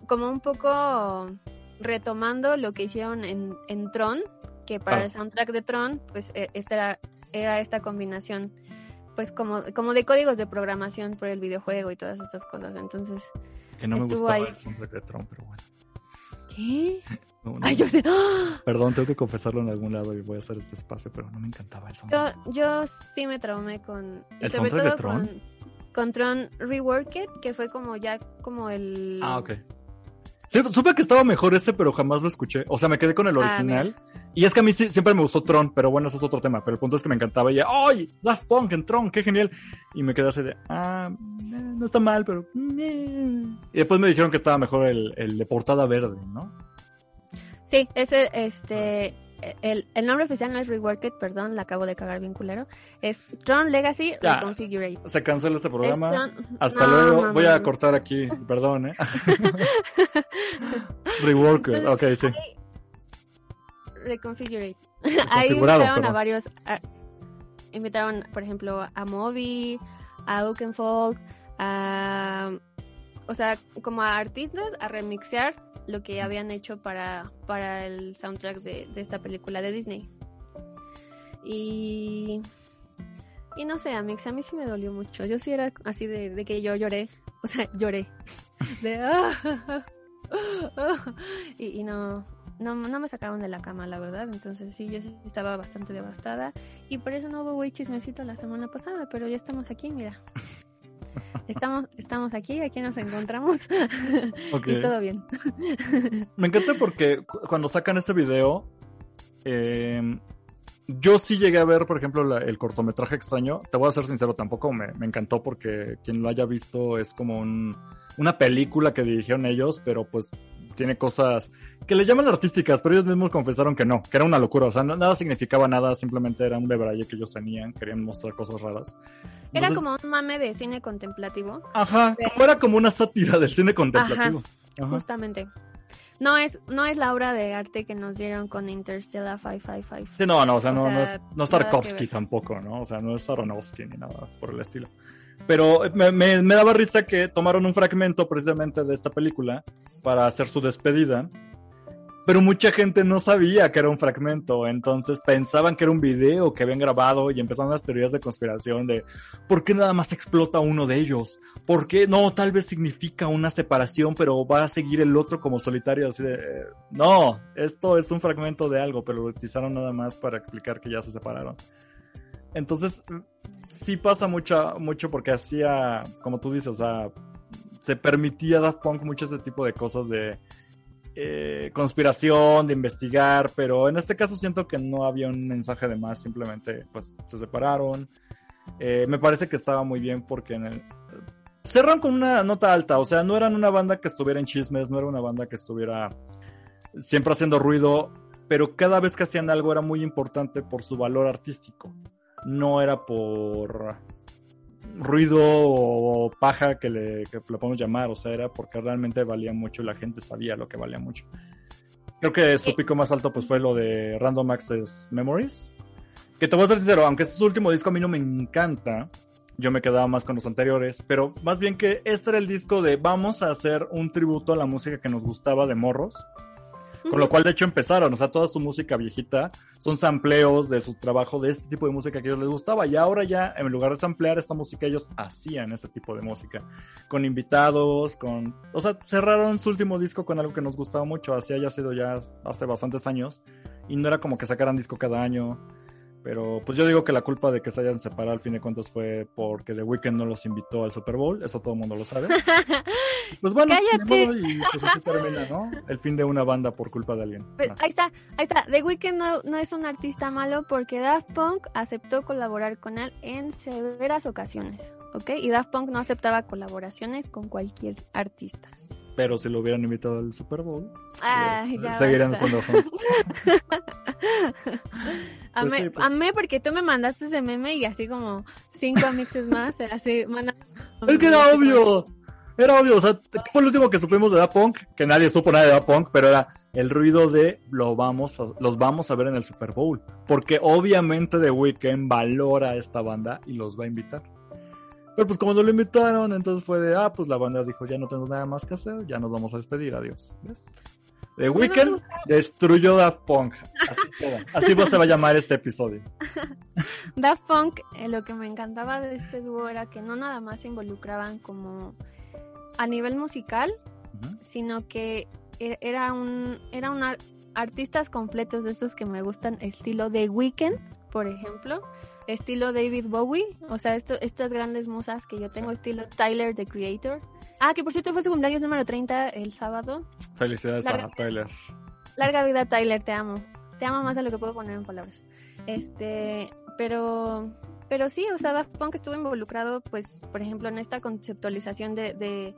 como un poco retomando lo que hicieron en, en Tron, que para el soundtrack de Tron, pues e, esta era, era esta combinación pues como, como de códigos de programación por el videojuego y todas estas cosas. Entonces, que no me gustaba ahí. el soundtrack de Tron, pero bueno. ¿Qué? Ay, yo sé. Perdón, tengo que confesarlo en algún lado y voy a hacer este espacio, pero no me encantaba el soundtrack. Yo, yo sí me traumé con. ¿El sobre todo de Tron? Con, con, Tron Reworked, que fue como ya como el. Ah, ok. Sí, supe que estaba mejor ese, pero jamás lo escuché. O sea, me quedé con el ah, original. y es que a mí sí, siempre me gustó Tron, pero bueno, ese es otro tema. Pero el punto es que me encantaba. Y ya, ¡ay! Daft Punk en Tron, qué genial. Y me quedé así de, ah, eh, no está mal, pero. Eh". Y después me dijeron que estaba mejor el, el de portada verde, ¿no? Sí, ese, este, el, el, nombre oficial no es Reworked, perdón, la acabo de cagar bien culero. Es Tron Legacy Reconfigurate. Se cancela este programa. Hasta luego. Voy a cortar aquí, perdón, ¿eh? Reworked, ok, sí. Reconfigurate. Ahí invitaron a varios. invitaron, por ejemplo, a Moby, a Oakenfold, a. O sea, como a artistas a remixear lo que habían hecho para, para el soundtrack de, esta película de Disney. Y, y no sé, Amix, a mí sí me dolió mucho. Yo sí era así de, de que yo lloré. O sea, lloré. De, y, y no, no, no me sacaron de la cama, la verdad. Entonces sí, yo estaba bastante devastada. Y por eso no hubo güey chismecito la semana pasada, pero ya estamos aquí, mira. Estamos, estamos aquí, aquí nos encontramos. y todo bien. Me encanta porque cuando sacan este video, eh, yo sí llegué a ver, por ejemplo, el cortometraje extraño. Te voy a ser sincero, tampoco me, me encantó porque quien lo haya visto es como un, una película que dirigieron ellos, pero pues tiene cosas que le llaman artísticas, pero ellos mismos confesaron que no, que era una locura, o sea, nada significaba nada, simplemente era un debraye que ellos tenían, querían mostrar cosas raras. era como un mame de cine contemplativo. Ajá, como era como una sátira del cine contemplativo. Justamente. No es, no es la obra de arte que nos dieron con Interstellar 555. Sí, no, no, o sea, no, no, es, no es Tarkovsky tampoco, ¿no? O sea, no es Aronofsky ni nada por el estilo. Pero me, me, me, daba risa que tomaron un fragmento precisamente de esta película para hacer su despedida. Pero mucha gente no sabía que era un fragmento, entonces pensaban que era un video que habían grabado y empezaron las teorías de conspiración de ¿por qué nada más explota uno de ellos? ¿Por qué no? Tal vez significa una separación, pero va a seguir el otro como solitario. Así de, no, esto es un fragmento de algo, pero lo utilizaron nada más para explicar que ya se separaron. Entonces, sí pasa mucho, mucho porque hacía, como tú dices, o sea, se permitía Daft Punk mucho este tipo de cosas de eh, conspiración, de investigar, pero en este caso siento que no había un mensaje de más, simplemente pues se separaron. Eh, me parece que estaba muy bien porque en el, cerraron con una nota alta, o sea, no eran una banda que estuviera en chismes, no era una banda que estuviera siempre haciendo ruido, pero cada vez que hacían algo era muy importante por su valor artístico no era por ruido o paja que le, que le podemos llamar, o sea, era porque realmente valía mucho y la gente sabía lo que valía mucho. Creo que su pico más alto pues fue lo de Random Access Memories. Que te voy a ser sincero, aunque este es su último disco a mí no me encanta, yo me quedaba más con los anteriores, pero más bien que este era el disco de vamos a hacer un tributo a la música que nos gustaba de morros con lo cual, de hecho, empezaron. O sea, toda su música viejita son sampleos de su trabajo de este tipo de música que a ellos les gustaba. Y ahora ya, en lugar de samplear esta música, ellos hacían ese tipo de música. Con invitados, con... O sea, cerraron su último disco con algo que nos gustaba mucho. Así haya sido ya hace bastantes años. Y no era como que sacaran disco cada año. Pero pues yo digo que la culpa de que se hayan separado al fin de cuentas fue porque The Weeknd no los invitó al Super Bowl, eso todo el mundo lo sabe. Pues bueno, y pues así termina, ¿no? El fin de una banda por culpa de alguien. Pues, ahí está, ahí está. The Weeknd no, no es un artista malo porque Daft Punk aceptó colaborar con él en severas ocasiones, ¿ok? Y Daft Punk no aceptaba colaboraciones con cualquier artista pero si lo hubieran invitado al Super Bowl, pues, seguirían siendo fans. amé, pues amé porque tú me mandaste ese meme y así como cinco mixes más, así, Es que era obvio, era obvio, o sea, fue el último que supimos de Da Punk? Que nadie supo nada de Da Punk, pero era el ruido de lo vamos a, los vamos a ver en el Super Bowl, porque obviamente The Weeknd valora a esta banda y los va a invitar. Pero pues como no lo invitaron, entonces fue de, ah, pues la banda dijo, ya no tengo nada más que hacer, ya nos vamos a despedir, adiós. ¿Ves? The Weeknd destruyó Daft Punk. Así, se va a llamar este episodio. Daft Punk, eh, lo que me encantaba de este dúo era que no nada más se involucraban como a nivel musical, sino que e, era un, era un artistas completos de estos que me gustan, estilo The Weeknd, por ejemplo estilo David Bowie, o sea, esto, estas grandes musas que yo tengo, estilo Tyler, the Creator. Ah, que por cierto fue su cumpleaños número 30 el sábado. Felicidades a Tyler. Larga vida Tyler, te amo. Te amo más de lo que puedo poner en palabras. Este, pero pero sí, o sea, Daft Punk estuvo involucrado, pues, por ejemplo, en esta conceptualización de, de,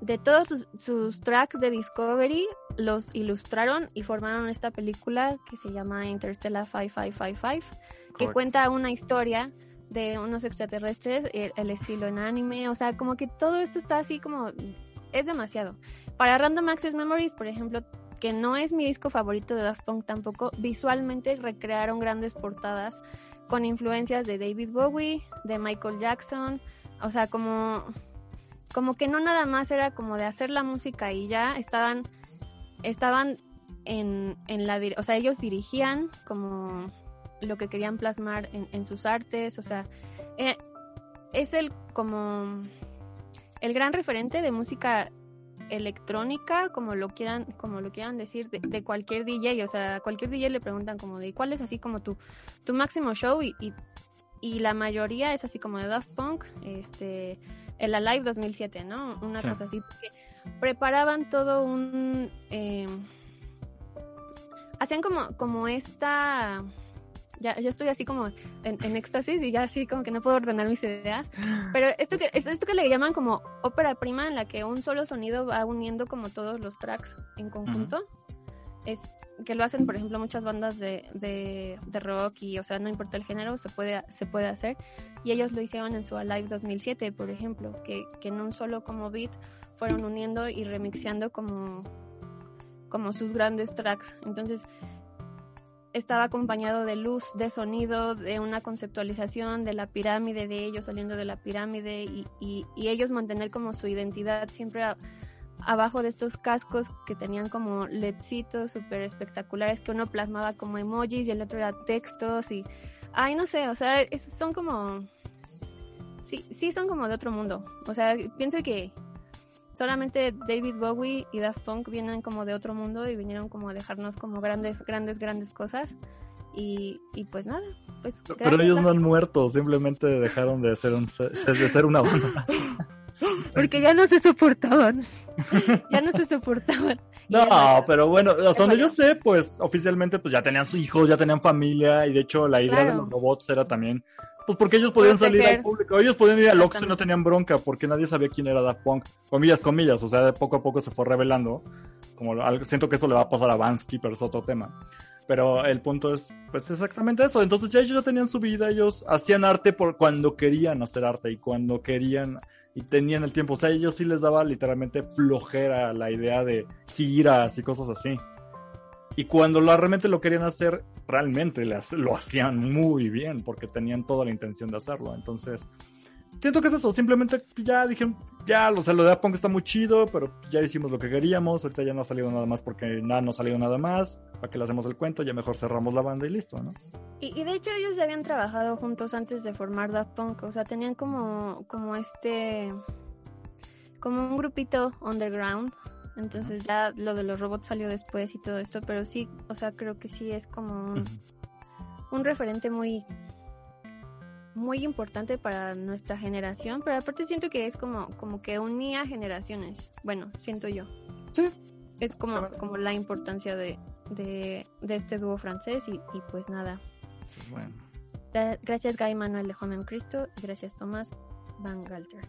de todos sus, sus, tracks de Discovery, los ilustraron y formaron esta película que se llama Interstellar 5555 que cuenta una historia de unos extraterrestres, el, estilo en anime, o sea, como que todo esto está así como es demasiado. Para Random Access Memories, por ejemplo, que no es mi disco favorito de Daft Punk tampoco, visualmente recrearon grandes portadas con influencias de David Bowie, de Michael Jackson, o sea, como como que no nada más era como de hacer la música y ya estaban estaban en, en la o sea, ellos dirigían como lo que querían plasmar en, en sus artes, o sea, eh, es el como el gran referente de música electrónica, como lo quieran, como lo quieran decir, de, cualquier DJ, o sea, a cualquier DJ le preguntan como de cuál es así como tu, tu máximo show y, y, la mayoría es así como de Daft Punk, este, el Alive 2007, ¿no? Una cosa así, porque preparaban todo un... Eh, hacían como, como esta ya, ya estoy así como en, éxtasis y ya así como que no puedo ordenar mis ideas. Pero esto que, esto que le llaman como ópera prima, en la que un solo sonido va uniendo como todos los tracks en conjunto, es que lo hacen, por ejemplo, muchas bandas de, de, de, rock y, o sea, no importa el género, se puede, se puede hacer. Y ellos lo hicieron en su Alive 2007, por ejemplo, que, que en un solo como beat fueron uniendo y remixeando como, como sus grandes tracks. Entonces, estaba acompañado de luz, de sonidos, de una conceptualización de la pirámide, de ellos saliendo de la pirámide y, y, ellos mantener como su identidad siempre abajo de estos cascos que tenían como ledcitos súper espectaculares que uno plasmaba como emojis y el otro era textos y, ay, no sé, o sea, son como, sí, sí son como de otro mundo, o sea, pienso que solamente David Bowie y Daft Punk vienen como de otro mundo y vinieron como a dejarnos como grandes, grandes, grandes cosas. Y, y pues nada, pues... Pero ellos no han muerto, simplemente dejaron de ser, un, de ser una banda. Porque ya no se soportaban. ya no se soportaban. No, pero bueno, hasta donde yo sé, pues oficialmente pues ya tenían sus hijos, ya tenían familia y de hecho la idea de los robots era también pues porque ellos podían salir al público, ellos podían ir al Oxxo y no tenían bronca, porque nadie sabía quién era Daft Punk. Comillas, comillas, o sea, de poco a poco se fue revelando. Como siento que eso le va a pasar a Vansky, pero es otro tema. Pero el punto es, pues exactamente eso. Entonces ya ellos ya tenían su vida, ellos hacían arte por cuando querían hacer arte y cuando querían y tenían el tiempo. O sea, ellos sí les daba literalmente flojera la idea de giras y cosas así. Y cuando realmente lo querían hacer, realmente lo hacían muy bien porque tenían toda la intención de hacerlo. Entonces, siento que es eso. Simplemente ya dijeron, ya, o sea, lo de Punk está muy chido, pero ya hicimos lo que queríamos. Ahorita ya no ha salido nada más porque nada, no ha salido nada más. ¿Para que le hacemos el cuento? Ya mejor cerramos la banda y listo, ¿no? Y, de hecho ellos ya habían trabajado juntos antes de formar Daft Punk. O sea, tenían como, como este... Como un grupito underground entonces ya lo de los robots salió después y todo esto, pero sí, o sea, creo que sí es como un, referente muy muy importante para nuestra generación, pero aparte siento que es como, como que unía generaciones. Bueno, siento yo. Sí. Es como, como la importancia de, de, este dúo francés y, pues nada. Pues bueno. Gracias Guy Manuel de Joven Cristo y gracias Tomás Van Galter.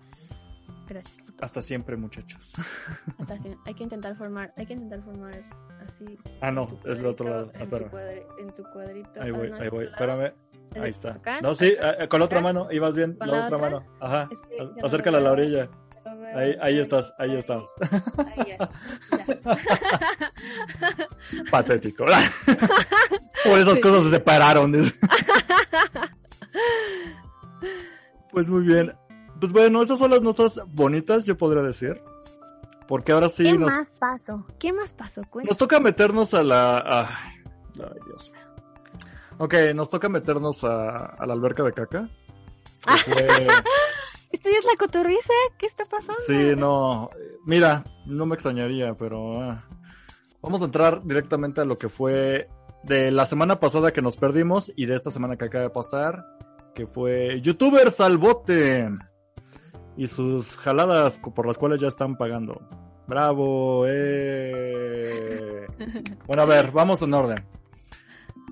Gracias. Hasta siempre, muchachos. Hasta siempre. Hay que intentar formar, hay que intentar formar así. Ah, no, es el otro lado. En, tu en, tu cuadrito. Ahí voy, ahí voy. Espérame. Ahí está. No, sí, eh, con la otra mano, ibas bien, la, la otra, mano. Ajá. Acércala a la orilla. Ahí, ahí estás, ahí estamos. Ahí. Patético. Por esas cosas se separaron. pues muy bien. Pues bueno, esas son las notas bonitas, yo podría decir. Porque ahora sí ¿Qué nos... más pasó? ¿Qué más pasó? Nos toca meternos a la... Ay, Dios mío. Ok, nos toca meternos a, la alberca de caca. ¿Esto ya es la cotorriza? ¿Qué está pasando? Sí, no. Mira, no me extrañaría, pero... Ah, vamos a entrar directamente a lo que fue de la semana pasada que nos perdimos y de esta semana que acaba de pasar, que fue YouTubers al bote y sus jaladas por las cuales ya están pagando. Bravo, eh. Bueno, a ver, vamos en orden.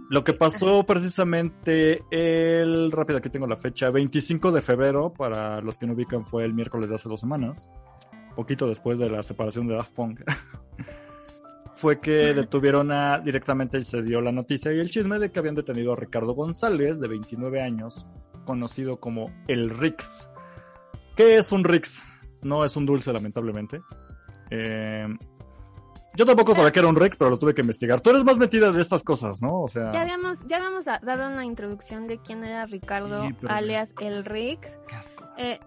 Lo que pasó precisamente el, rápido aquí tengo la fecha, 25 de febrero, para los que no ubican fue el miércoles de hace dos semanas, poquito después de la separación de Daft Punk, fue que detuvieron a, directamente se dio la noticia y el chisme de que habían detenido a Ricardo González, de 29 años, conocido como el Rix, ¿Qué es un Rix? No es un dulce, lamentablemente. Eh, yo tampoco sabía que era un Rix, pero lo tuve que investigar. Tú eres más metida de estas cosas, ¿no? O sea. Ya habíamos, ya habíamos dado una introducción de quién era Ricardo, alias el Rix. Eh,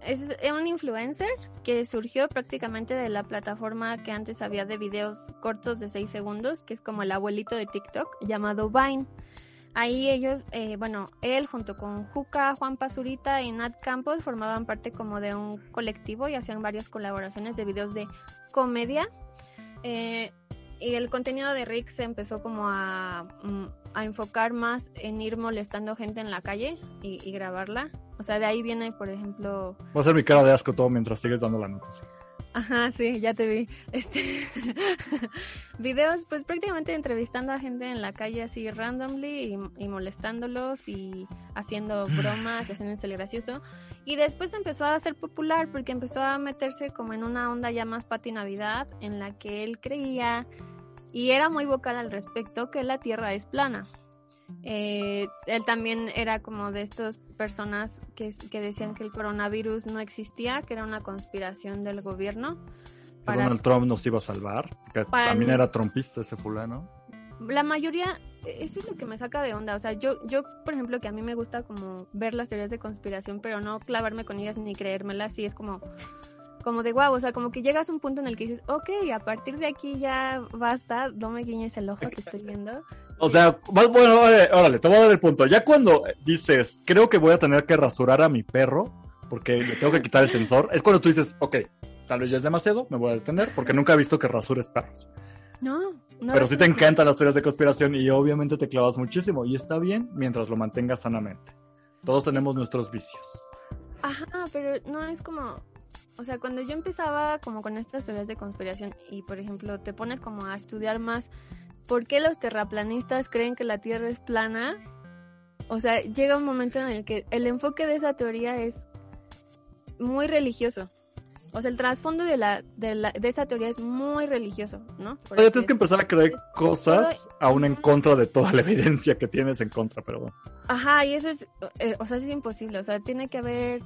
es un influencer que surgió prácticamente de la plataforma que antes había de videos cortos de 6 segundos, que es como el abuelito de TikTok, llamado Vine. Ahí ellos, eh, bueno, él junto con Juca, Juan Pazurita y Nat Campos formaban parte como de un colectivo y hacían varias colaboraciones de videos de comedia. Eh, y el contenido de Rick se empezó como a, mm, enfocar más en ir molestando gente en la calle y, grabarla. O sea, de ahí viene, por ejemplo... Va a ser mi cara de asco todo mientras sigues dando la noticia. Ajá, sí, ya te vi. Este videos, pues prácticamente entrevistando a gente en la calle así randomly y, molestándolos y haciendo bromas, haciendo un gracioso. Y después empezó a ser popular porque empezó a meterse como en una onda ya más pati navidad en la que él creía y era muy vocal al respecto que la Tierra es plana. Eh, él también era como de estas personas que, que, decían que el coronavirus no existía, que era una conspiración del gobierno. Para... Donald Trump nos iba a salvar, que también era trompista ese fulano. La mayoría, eso es lo que me saca de onda. O sea, yo, yo, por ejemplo, que a mí me gusta como ver las teorías de conspiración, pero no clavarme con ellas ni creérmelas, y es como, como de guau, o sea, como que llegas a un punto en el que dices, ok, a partir de aquí ya basta, no me guiñes el ojo, que estoy viendo. O sea, bueno, órale, te voy a dar el punto. Ya cuando dices, creo que voy a tener que rasurar a mi perro, porque le tengo que quitar el sensor, es cuando tú dices, ok, tal vez ya es demasiado, me voy a detener, porque nunca he visto que rasures perros. No, no. Pero sí te encantan las teorías de conspiración y obviamente te clavas muchísimo, y está bien mientras lo mantengas sanamente. Todos tenemos nuestros vicios. Ajá, pero no es como, o sea, cuando yo empezaba como con estas teorías de conspiración y por ejemplo te pones como a estudiar más por qué los terraplanistas creen que la Tierra es plana, o sea, llega un momento en el que el enfoque de esa teoría es muy religioso. O sea, el trasfondo de la, de la de esa teoría es muy religioso, ¿no? Oye, tienes que empezar a creer cosas aún en contra de toda la evidencia que tienes en contra, pero bueno. Ajá, y eso es, eh, o sea, es imposible, o sea, tiene que haber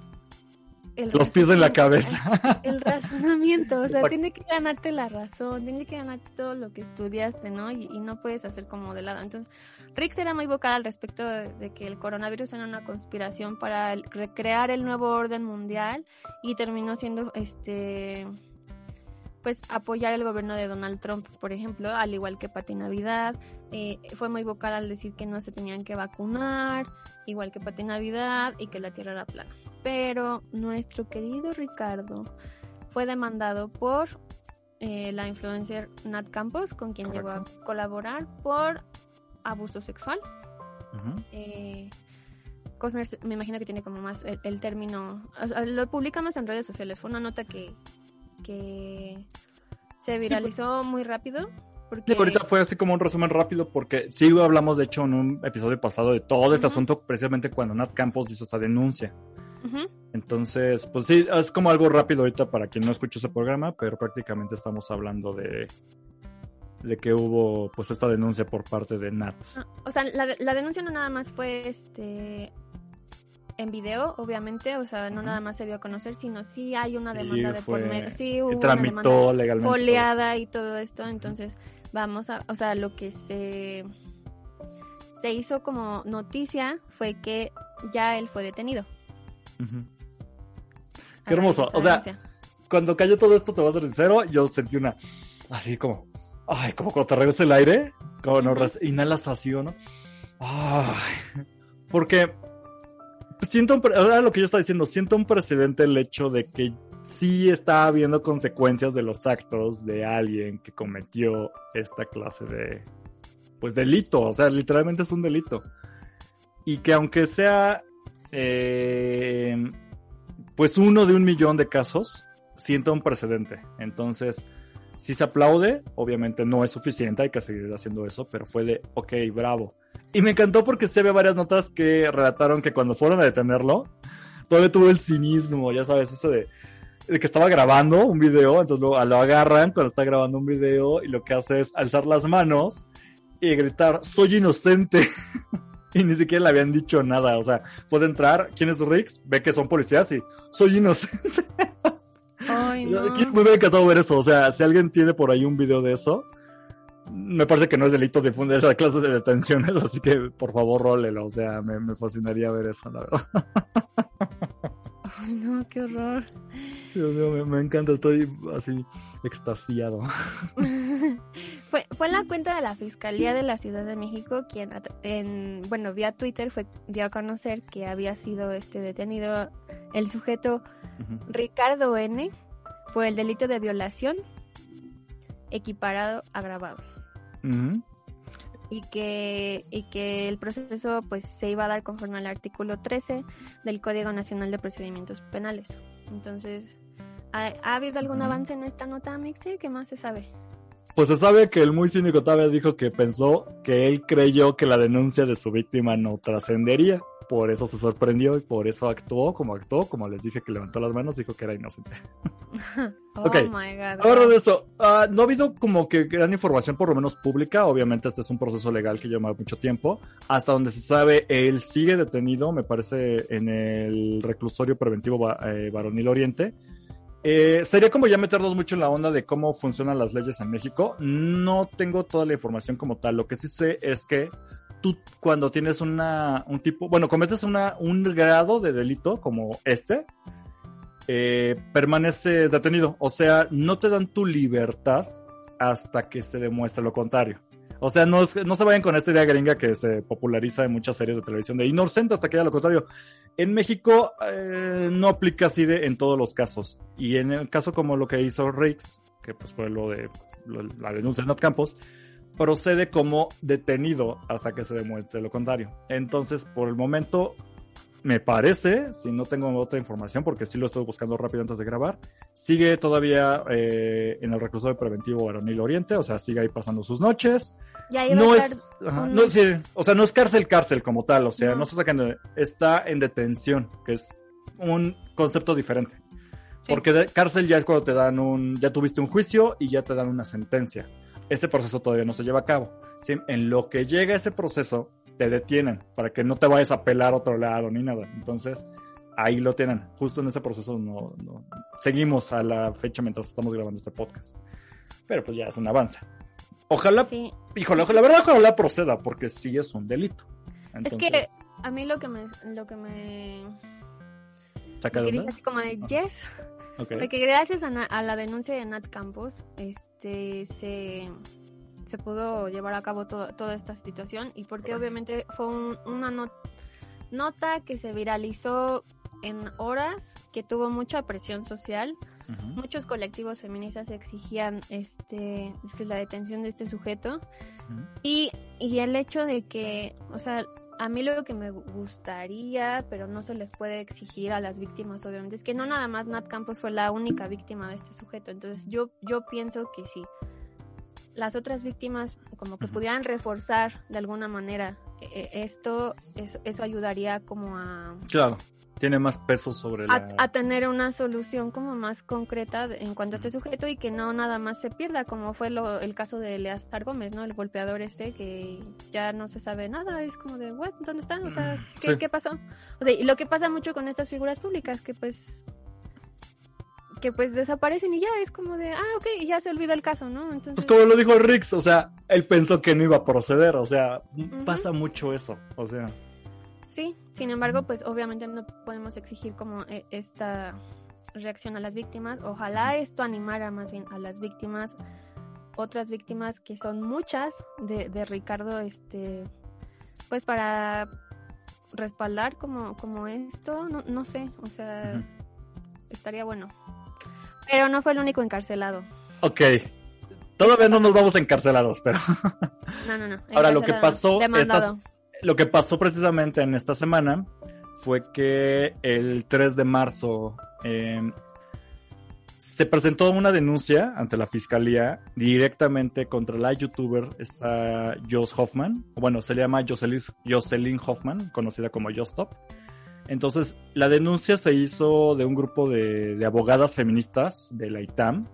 los pies en la cabeza. El razonamiento, o sea, tiene que ganarte la razón, tiene que ganarte todo lo que estudiaste, ¿no? Y, y no puedes hacer como de lado. Entonces, Rick era muy vocal al respecto de, de, que el coronavirus era una conspiración para el, recrear el nuevo orden mundial y terminó siendo, este, pues, apoyar el gobierno de Donald Trump, por ejemplo, al igual que Pati Navidad. Eh, fue muy vocal al decir que no se tenían que vacunar, igual que Pati Navidad, y que la Tierra era plana pero nuestro querido Ricardo fue demandado por eh, la influencer Nat Campos, con quien Correcto. llegó a colaborar por abuso sexual. Uh -huh. eh, Cosner me imagino que tiene como más el, el término, o sea, lo publicamos en redes sociales, fue una nota que, que se viralizó sí, pues, muy rápido. Porque... Sí, ahorita fue así como un resumen rápido porque sí hablamos de hecho en un episodio pasado de todo este uh -huh. asunto precisamente cuando Nat Campos hizo esta denuncia. Uh -huh. Entonces, pues sí, es como algo rápido ahorita para quien no escuchó ese programa, pero prácticamente estamos hablando de, de que hubo pues esta denuncia por parte de Nat. Ah, o sea, la, la, denuncia no nada más fue este en video, obviamente, o sea, no uh -huh. nada más se dio a conocer, sino sí hay una demanda sí, de por medio, sí hubo tramitó una legalmente foliada y todo esto, entonces vamos a, o sea, lo que se se hizo como noticia fue que ya él fue detenido. Uh -huh. Qué hermoso. O sea, cuando cayó todo esto, te voy a ser sincero, yo sentí una. Así como. Ay, como cuando te regresa el aire. Como no inhalas así, ¿no? Ay. Porque. Siento un. Ahora lo que yo estaba diciendo, siento un precedente el hecho de que sí está habiendo consecuencias de los actos de alguien que cometió esta clase de. Pues delito. O sea, literalmente es un delito. Y que aunque sea. Eh, pues uno de un millón de casos sienta un precedente. Entonces, si se aplaude, obviamente no es suficiente, hay que seguir haciendo eso, pero fue de, ok, bravo. Y me encantó porque se ve varias notas que relataron que cuando fueron a detenerlo, todavía tuvo el cinismo, ya sabes, eso de, que estaba grabando un video, entonces lo, lo agarran cuando está grabando un video y lo que hace es alzar las manos y gritar, soy inocente. y ni siquiera le habían dicho nada. O sea, puede entrar, ¿quién es Rix? Ve que son policías y soy inocente. Ay, no. Me hubiera encantado ver eso. O sea, si alguien tiene por ahí un video de eso, me parece que no es delito difundir esa clase de detenciones, así que por favor rólelo. O sea, me, me fascinaría ver eso, la verdad. Ay, no, qué horror. Dios mío, me, me encanta, estoy así extasiado. fue, fue la cuenta de la Fiscalía de la Ciudad de México quien, en, bueno, vía Twitter fue, dio a conocer que había sido este detenido el sujeto Ricardo N por el delito de violación equiparado agravado. Y que, y que el proceso pues se iba a dar conforme al artículo 13 del Código Nacional de Procedimientos Penales. Entonces, ¿ha, habido algún avance en esta nota, Mixi? ¿Qué más se sabe? Pues se sabe que el muy cínico Tabe dijo que pensó que él creyó que la denuncia de su víctima no trascendería. Por eso se sorprendió y por eso actuó como actuó. Como les dije que levantó las manos, dijo que era inocente. oh my God. Ahora de eso, uh, no ha habido como que gran información, por lo menos pública. Obviamente, este es un proceso legal que lleva mucho tiempo. Hasta donde se sabe, él sigue detenido, me parece, en el reclusorio preventivo eh, Varonil Oriente eh, sería como ya meternos mucho en la onda de cómo funcionan las leyes en México. No tengo toda la información como tal. Lo que sí sé es que tú cuando tienes una, un tipo, bueno, cometes una, un grado de delito como este, eh, permaneces detenido. O sea, no te dan tu libertad hasta que se demuestre lo contrario. O sea, no, no se vayan con esta idea gringa que se populariza en muchas series de televisión de inocente hasta que haya lo contrario. En México eh, no aplica así de, en todos los casos. Y en el caso como lo que hizo Riggs, que pues fue lo de la denuncia de Nat Campos, procede como detenido hasta que se demuestre lo contrario. Entonces, por el momento, me parece, si no tengo otra información, porque sí lo estoy buscando rápido antes de grabar, sigue todavía eh, en el reclusorio preventivo Aronil Oriente, o sea, sigue ahí pasando sus noches. no es, no, sí, o sea, no es cárcel, cárcel como tal, o sea, no, se sacan, está en detención, que es un concepto diferente. Porque cárcel ya es cuando te dan un, ya tuviste un juicio y ya te dan una sentencia. Ese proceso todavía no se lleva a cabo. En lo que llega ese proceso, te detienen para que no te vayas a pelar a otro lado ni nada. Entonces, ahí lo tienen. Justo en ese proceso no, seguimos a la fecha mientras estamos grabando este podcast. Pero pues ya es un avance. Ojalá, híjole, la verdad ojalá proceda, porque sí es un delito. Es que a mí lo que me, lo que me saca de así como de yes, porque gracias a, a, la denuncia de Nat Campos, este se se pudo llevar a cabo toda esta situación y porque obviamente fue una nota que se viralizó en horas, que tuvo mucha presión social. Muchos colectivos feministas exigían este la detención de este sujeto. Y, y el hecho de que, o sea, a mí lo que me gustaría, pero no se les puede exigir a las víctimas, obviamente, es que no nada más Nat Campos fue la única víctima de este sujeto. Entonces, yo, yo pienso que sí las otras víctimas como que pudieran reforzar de alguna manera eh, eh, esto, eso, eso, ayudaría como a... Claro, tiene más peso sobre la... A, tener una solución como más concreta en cuanto a este sujeto y que no nada más se pierda, como fue lo, el caso de Leastar Gómez, ¿no? El golpeador este que ya no se sabe nada, es como de, ¿what? ¿Dónde está? O sea, ¿qué, ¿qué pasó? O sea, y lo que pasa mucho con estas figuras públicas, que pues que pues desaparecen y ya es como de, ah, ok, y ya se olvida el caso, ¿no? Entonces... Pues como lo dijo Rix, o sea, él pensó que no iba a proceder, o sea, pasa mucho eso, o sea. Sí, sin embargo, pues obviamente no podemos exigir como eh, esta reacción a las víctimas. Ojalá esto animara más bien a las víctimas, otras víctimas que son muchas de, de Ricardo, este, pues para respaldar como, como esto, no, no sé, o sea, estaría bueno. Pero no fue el único encarcelado. Ok. Todavía no nos vamos encarcelados, pero. No, no, no. Ahora, lo que pasó. Lo que pasó precisamente en esta semana fue que el 3 de marzo em, se presentó una denuncia ante la fiscalía directamente contra la youtuber, está Joss Hoffman. Bueno, se le llama Jocelyn, Hoffman, conocida como Jostop. Entonces, la denuncia se hizo de un grupo de, abogadas feministas de la ITAM,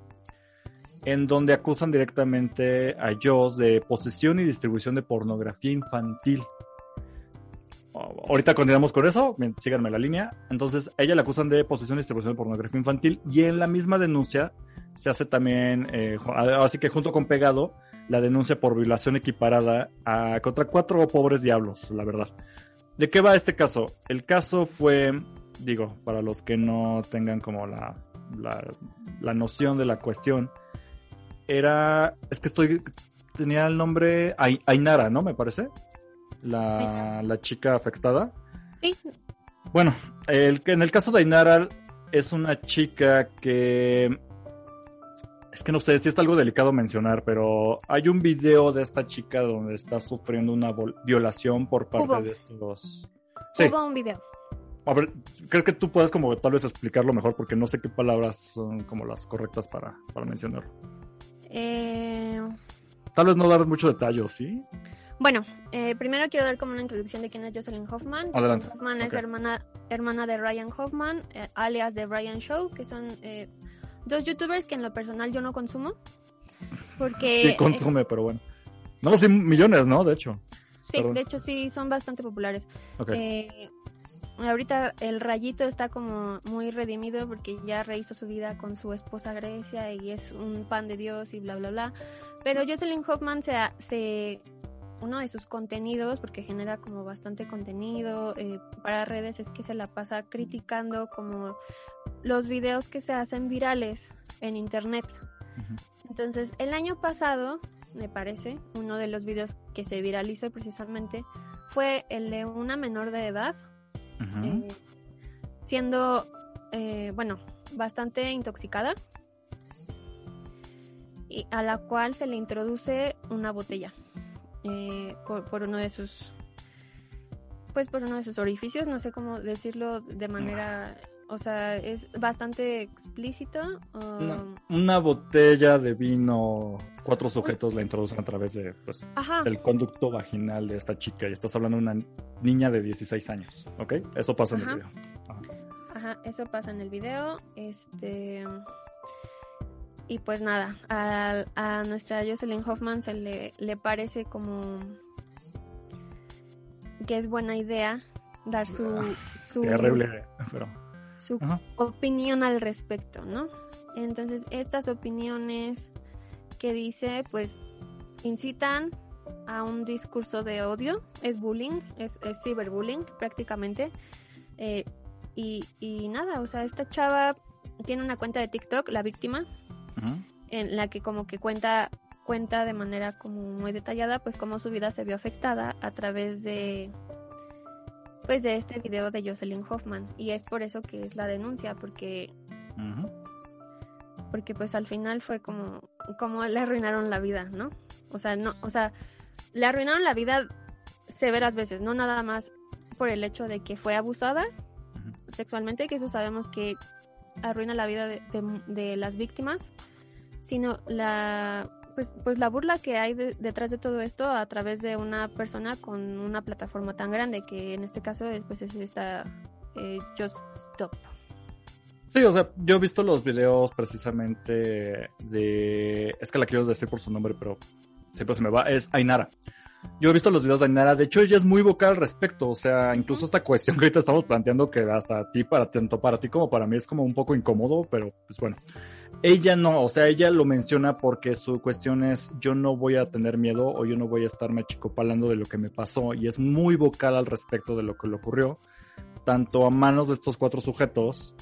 en donde acusan directamente a Joss de posesión y distribución de pornografía infantil. Ahorita continuamos con eso, síganme la línea. Entonces, ella la acusan de posesión y distribución de pornografía infantil y en la misma denuncia se hace también, eh, así que junto con pegado, la denuncia por violación equiparada a, contra cuatro pobres diablos, la verdad. ¿De qué va este caso? El caso fue, digo, para los que no tengan como la, la, noción de la cuestión, era, es que estoy tenía el nombre Ainara, ¿no? Me parece. La, la chica afectada. Sí. Bueno, el, en el caso de Ainara es una chica que es que no sé si es algo delicado mencionar, pero hay un video de esta chica donde está sufriendo una violación por parte de estos. Sí. Hubo un video. A ver, ¿crees que tú puedes como tal vez explicarlo mejor? Porque no sé qué palabras son como las correctas para, para mencionarlo. Eh... Tal vez no dar mucho detalle, ¿sí? Bueno, eh, primero quiero dar como una introducción de quién es Jocelyn Hoffman. Adelante. Hoffman es hermana, hermana de Ryan Hoffman, eh, alias de Ryan Show, que son eh, dos youtubers que en lo personal yo no consumo. Porque... Sí, consume, pero bueno. No, sí, millones, ¿no? De hecho. Sí, de hecho sí, son bastante populares. Eh, ahorita el rayito está como muy redimido porque ya rehizo su vida con su esposa Grecia y es un pan de Dios y bla, bla, bla. Pero Jocelyn Hoffman se, se uno de sus contenidos, porque genera como bastante contenido eh, para redes, es que se la pasa criticando como los videos que se hacen virales en internet. Entonces, el año pasado, me parece, uno de los videos que se viralizó precisamente fue el de una menor de edad, eh, siendo, eh, bueno, bastante intoxicada, y a la cual se le introduce una botella eh, por, uno de sus pues por uno de sus orificios, no sé cómo decirlo de manera, o sea, es bastante explícito. Una, botella de vino, cuatro sujetos la introducen a través de pues, el conducto vaginal de esta chica y estás hablando de una niña de 16 años, ¿ok? Eso pasa en el video. Ajá, eso pasa en el video, este... Y pues nada, a, a nuestra Jocelyn Hoffman se le, le parece como que es buena idea dar su, su, su opinión al respecto, ¿no? Entonces, estas opiniones que dice, pues, incitan a un discurso de odio, es bullying, es, ciberbullying prácticamente. Eh, y, y nada, o sea, esta chava tiene una cuenta de TikTok, la víctima, en la que como que cuenta cuenta de manera como muy detallada pues cómo su vida se vio afectada a través de pues de este video de Jocelyn Hoffman. Y es por eso que es la denuncia porque porque pues al final fue como como le arruinaron la vida no o sea no o sea le arruinaron la vida severas veces no nada más por el hecho de que fue abusada sexualmente que eso sabemos que arruina la vida de las víctimas sino la pues, pues la burla que hay detrás de todo esto a través de una persona con una plataforma tan grande que en este caso es, pues es esta eh, Just Stop. Sí, o sea, yo he visto los videos precisamente de... Es que la quiero decir por su nombre, pero siempre se me va. Es Ainara. Yo he visto los videos de Ainara, de hecho ella es muy vocal al respecto, o sea, incluso esta cuestión que ahorita estamos planteando que hasta ti, para tanto para ti como para mí es como un poco incómodo, pero pues bueno. Ella no, o sea, ella lo menciona porque su cuestión es yo no voy a tener miedo o yo no voy a estarme achicopalando de lo que me pasó y es muy vocal al respecto de lo que le ocurrió, tanto a manos de estos cuatro sujetos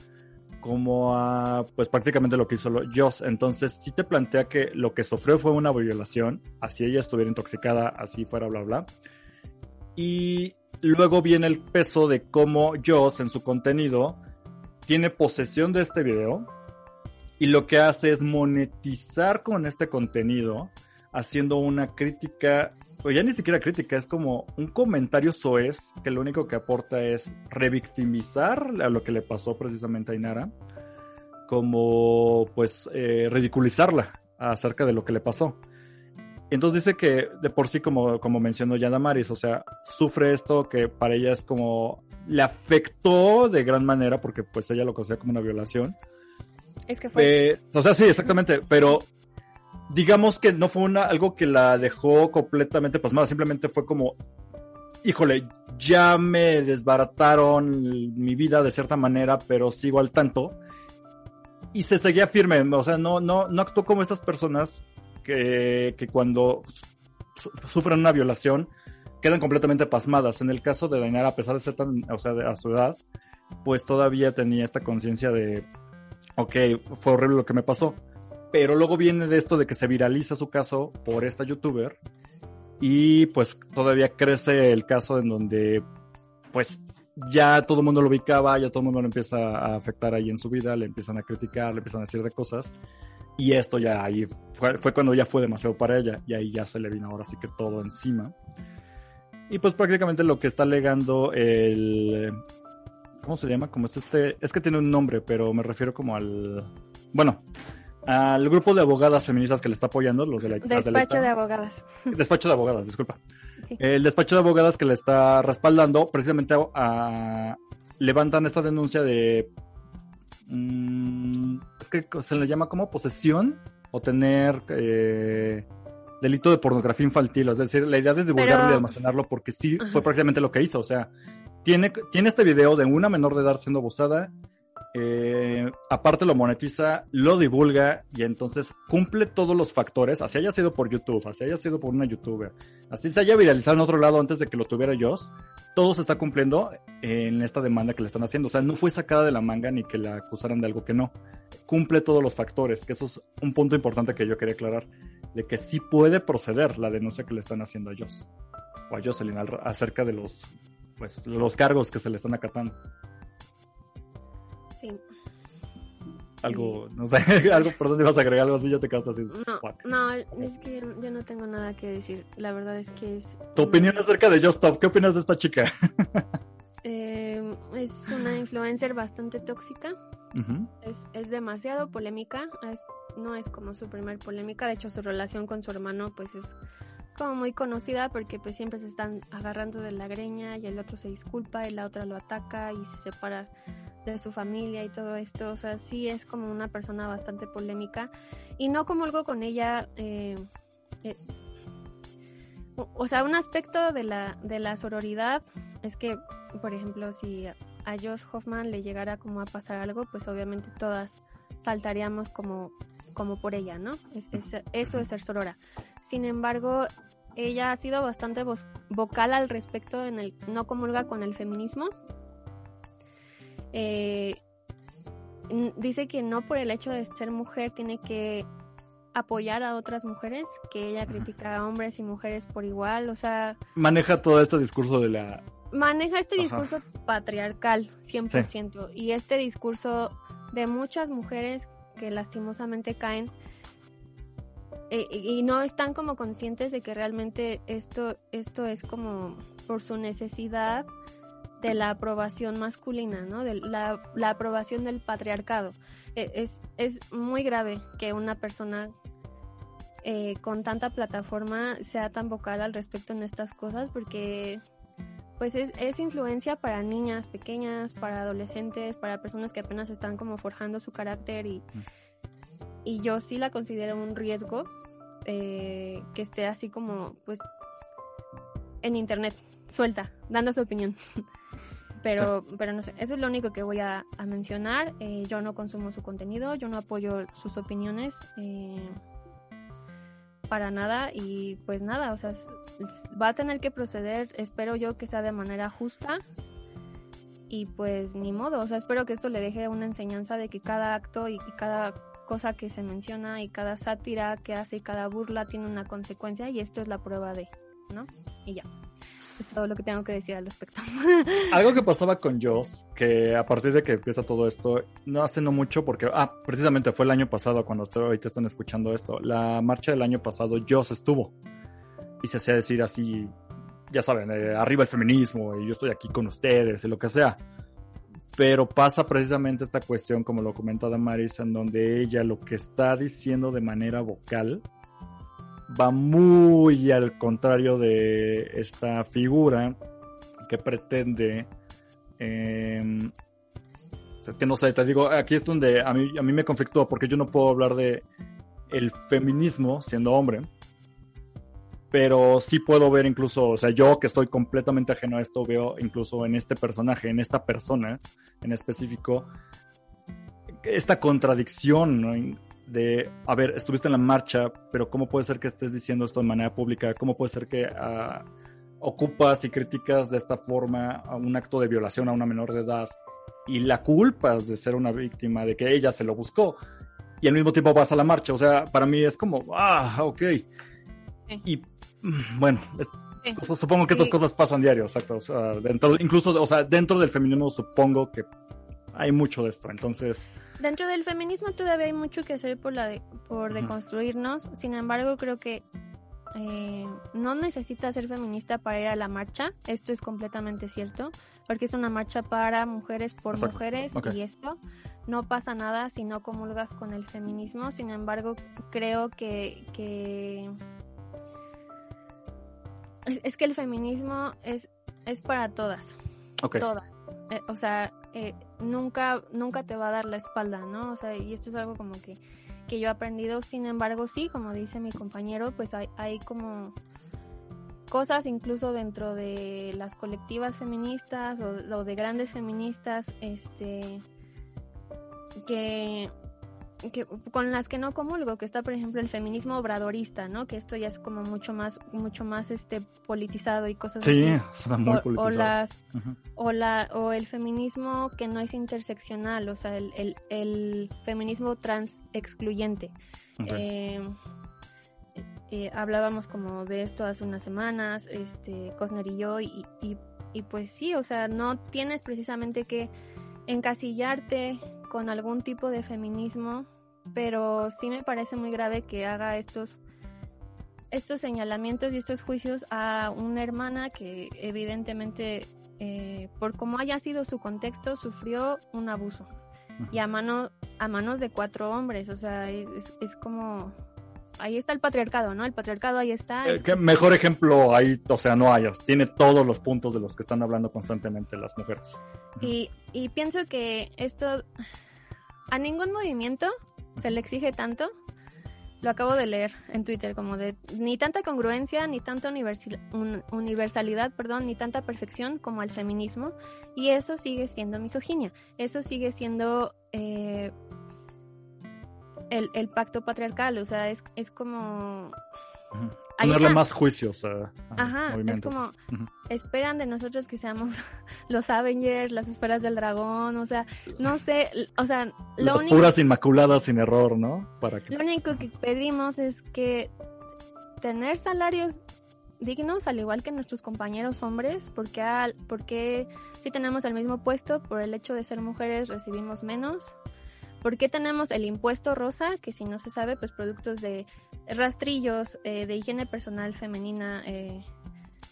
como a pues prácticamente lo que hizo Joss. Entonces sí te plantea que lo que sufrió fue una violación, así ella estuviera intoxicada, así fuera, bla, bla. Y luego viene el peso de cómo Joss en su contenido tiene posesión de este video y lo que hace es monetizar con este contenido, haciendo una crítica, o ya ni siquiera crítica, es como un comentario soez que lo único que aporta es revictimizar a lo que le pasó precisamente a Inara, como pues eh, ridiculizarla acerca de lo que le pasó. Entonces dice que de por sí, como, como mencionó Yana Maris, o sea, sufre esto que para ella es como, le afectó de gran manera porque pues ella lo considera como una violación es que fue. o sea, sí, exactamente. Pero digamos que no fue una, algo que la dejó completamente pasmada. Simplemente fue como, híjole, ya me desbarataron mi vida de cierta manera, pero sigo al tanto. Y se seguía firme, o sea, no, no, no actuó como estas personas que, que cuando sufren una violación quedan completamente pasmadas. En el caso de Dainara, a pesar de ser tan, o sea, de, a su edad, pues todavía tenía esta conciencia de, ok, fue horrible lo que me pasó. Pero luego viene de esto de que se viraliza su caso por esta youtuber y pues todavía crece el caso en donde pues ya todo el mundo lo ubicaba, ya todo el mundo lo empieza a afectar ahí en su vida, le empiezan a criticar, le empiezan a decir de cosas. Y esto ya ahí fue, cuando ya fue demasiado para ella y ahí ya se le vino ahora sí que todo encima. Y pues prácticamente lo que está alegando el... ¿Cómo se llama? Como este, es que tiene un nombre, pero me refiero como al... Bueno, al grupo de abogadas feministas que le está apoyando, los de la Despacho de, abogadas. Despacho de abogadas, disculpa. El despacho de abogadas que le está respaldando, precisamente levantan esta denuncia de. Mm, es que se le llama como posesión o tener eh, delito de pornografía infantil. Es decir, la idea de divulgarlo y almacenarlo, porque sí fue prácticamente lo que hizo. O sea, tiene, tiene este video de una menor de edad siendo abusada eh, aparte lo monetiza, lo divulga y entonces cumple todos los factores, así haya sido por YouTube, así haya sido por una youtuber, así se haya viralizado en otro lado antes de que lo tuviera yo, todo se está cumpliendo en esta demanda que le están haciendo. O sea, no fue sacada de la manga ni que la acusaran de algo que no. Cumple todos los factores, que eso es un punto importante que yo quería aclarar, de que sí puede proceder la denuncia que le están haciendo a Joss o a Jocelyn acerca de los, pues, los cargos que se le están acatando. Algo, no sé, algo por dónde vas a agregar algo así, ya te quedas así. No, no, es que yo no tengo nada que decir. La verdad es que es. Tu opinión acerca de Just Stop, ¿qué opinas de esta chica? eh, es una influencer bastante tóxica. es, es, demasiado polémica. no es como su primer polémica. De hecho, su relación con su hermano, pues es como muy conocida porque pues siempre se están agarrando de la greña y el otro se disculpa y la otra lo ataca y se separa de su familia y todo esto. O sea, sí es como una persona bastante polémica. Y no como algo con ella. Eh, eh, o sea, un aspecto de la, de la sororidad es que, por ejemplo, si a Josh Hoffman le llegara como a pasar algo, pues obviamente todas saltaríamos como, como por ella, ¿no? eso es ser sorora. Sin embargo, ella ha sido bastante vocal al respecto en el no comulga con el feminismo eh, dice que no por el hecho de ser mujer tiene que apoyar a otras mujeres, que ella critica a hombres y mujeres por igual, o sea... Maneja todo este discurso de la... Maneja este discurso patriarcal, 100%, y este discurso de muchas mujeres que lastimosamente caen eh, y no están como conscientes de que realmente esto, esto es como por su necesidad de la aprobación masculina, ¿no? De la, aprobación del patriarcado. E, es, es, muy grave que una persona eh, con tanta plataforma sea tan vocal al respecto en estas cosas porque pues es, es, influencia para niñas pequeñas, para adolescentes, para personas que apenas están como forjando su carácter y, y yo sí la considero un riesgo eh, que esté así como pues en internet, suelta, dando su opinión. Pero, pero no sé, eso es lo único que voy a, mencionar. Eh, yo no consumo su contenido, yo no apoyo sus opiniones eh, para nada y pues nada, o sea, va a tener que proceder, espero yo que sea de manera justa y pues ni modo, o sea, espero que esto le deje una enseñanza de que cada acto y, y cada cosa que se menciona y cada sátira que hace y cada burla tiene una consecuencia y esto es la prueba de, ¿no? Y ya es todo lo que tengo que decir al respecto. Algo que pasaba con Joss, que a partir de que empieza todo esto, no hace no mucho porque, ah, precisamente fue el año pasado cuando ahorita están escuchando esto, la marcha del año pasado Joss estuvo y se hacía decir así, ya saben, eh, arriba el feminismo y yo estoy aquí con ustedes y lo que sea. Pero pasa precisamente esta cuestión, como lo comenta Damaris, en donde ella lo que está diciendo de manera vocal, va muy al contrario de esta figura que pretende... Em, es que no sé, te digo, aquí es donde a mí, a mí me conflictúa porque yo no puedo hablar de el feminismo siendo hombre, pero sí puedo ver incluso, o sea, yo que estoy completamente ajeno a esto, veo incluso en este personaje, en esta persona en específico, esta contradicción, ¿no? De, a ver, estuviste en la marcha, pero ¿cómo puede ser que estés diciendo esto de manera pública? ¿Cómo puede ser que uh, ocupas y criticas de esta forma un acto de violación a una menor de edad y la culpas de ser una víctima, de que ella se lo buscó? y al mismo tiempo vas a la marcha. O sea, para mí es como, ah, ok. Y bueno, supongo que estas cosas pasan diario, exacto. O sea, dentro, incluso, o sea, dentro del feminismo supongo que hay mucho de esto. Entonces. Dentro del feminismo todavía hay mucho que hacer por, la por deconstruirnos. Sin embargo, creo que eh, no necesita ser feminista para ir a la marcha. Esto es completamente cierto. Porque es una marcha para mujeres por mujeres y esto no pasa nada si no comulgas con el feminismo. Sin embargo, creo que, que es, que el feminismo es, es para todas. Todas. Eh, o sea, eh, nunca, nunca te va a dar la espalda, ¿no? O sea, y esto es algo como que, que yo he aprendido. Sin embargo, sí, como dice mi compañero, pues hay, hay como cosas incluso dentro de las colectivas feministas o, o de grandes feministas, este, que que, con las que no comulgo, que está por ejemplo el feminismo obradorista, ¿no? Que esto ya es como mucho más, mucho más este politizado y cosas así. Sí, muy o, politizado. O, las, o, la, o el feminismo que no es interseccional, o sea, el, el, el feminismo trans excluyente. Eh, eh, hablábamos como de esto hace unas semanas, este, Cosner y yo, y, y, y pues sí, o sea, no tienes precisamente que encasillarte con algún tipo de feminismo, pero sí me parece muy grave que haga estos estos señalamientos y estos juicios a una hermana que evidentemente eh, por cómo haya sido su contexto sufrió un abuso. Y a mano a manos de cuatro hombres o sea es, es como ahí está el patriarcado, ¿no? El patriarcado ahí está. Eh, ¿Qué mejor ejemplo ahí, o sea, no hay, tiene todos los puntos de los que están hablando constantemente las mujeres. Y, y pienso que esto, a ningún movimiento se le exige tanto. Lo acabo de leer en Twitter, como de ni tanta congruencia, ni tanta universalidad, perdón, ni tanta perfección como al feminismo. Y eso sigue siendo misoginia. Eso sigue siendo eh, el, el pacto patriarcal, o sea, es, es como... Ponerle más juicios a, Ajá, es como, esperan de nosotros que seamos los Avengers, las esferas del dragón, o sea, no sé, o sea, lo las puras inmaculadas sin error, ¿no? Para que... Lo único que pedimos es que tener salarios dignos, al igual que nuestros compañeros hombres, porque, al, porque si tenemos el mismo puesto, por el hecho de ser mujeres recibimos menos, ¿Por qué tenemos el impuesto rosa? Que si no se sabe, pues productos de rastrillos eh, de higiene personal femenina eh,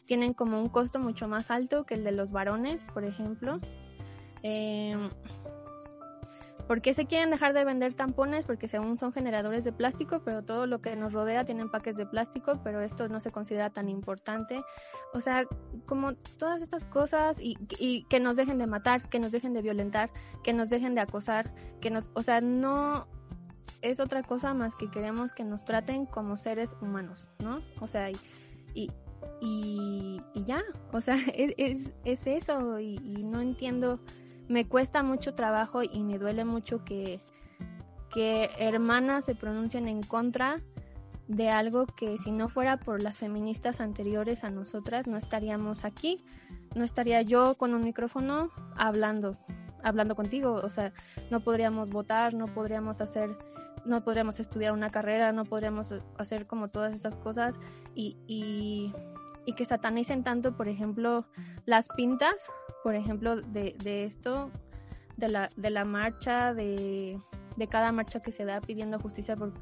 tienen como un costo mucho más alto que el de los varones, por ejemplo. Eh, ¿Por qué se quieren dejar de vender tampones? Porque según son generadores de plástico, pero todo lo que nos rodea tiene empaques de plástico, pero esto no se considera tan importante. O sea, como todas estas cosas y, y, que nos dejen de matar, que nos dejen de violentar, que nos dejen de acosar, que nos, o sea, no es otra cosa más que queremos que nos traten como seres humanos, ¿no? O sea, y, y, y ya, o sea, es, es, es eso y no entiendo me cuesta mucho trabajo y me duele mucho que, que hermanas se pronuncien en contra de algo que si no fuera por las feministas anteriores a nosotras no estaríamos aquí, no estaría yo con un micrófono hablando, hablando contigo, o sea, no podríamos votar, no podríamos hacer, no podríamos estudiar una carrera, no podríamos hacer como todas estas cosas y, y, y que satanicen tanto, por ejemplo, las pintas por ejemplo, de, de esto, de la, de la marcha, de, de cada marcha que se da pidiendo justicia por,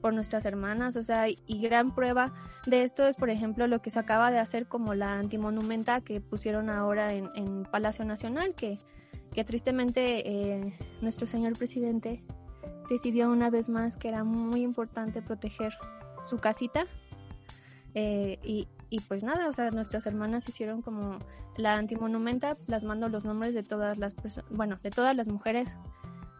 por nuestras hermanas, o sea, y gran prueba de esto es, por ejemplo, lo que se acaba de hacer como la antimonumenta que pusieron ahora en, en Palacio Nacional, que, que tristemente eh, nuestro señor presidente decidió una vez más que era muy importante proteger su casita. Eh, y, y pues nada, o sea, nuestras hermanas hicieron como la antimonumenta plasmando los nombres de todas las personas, bueno, de todas las mujeres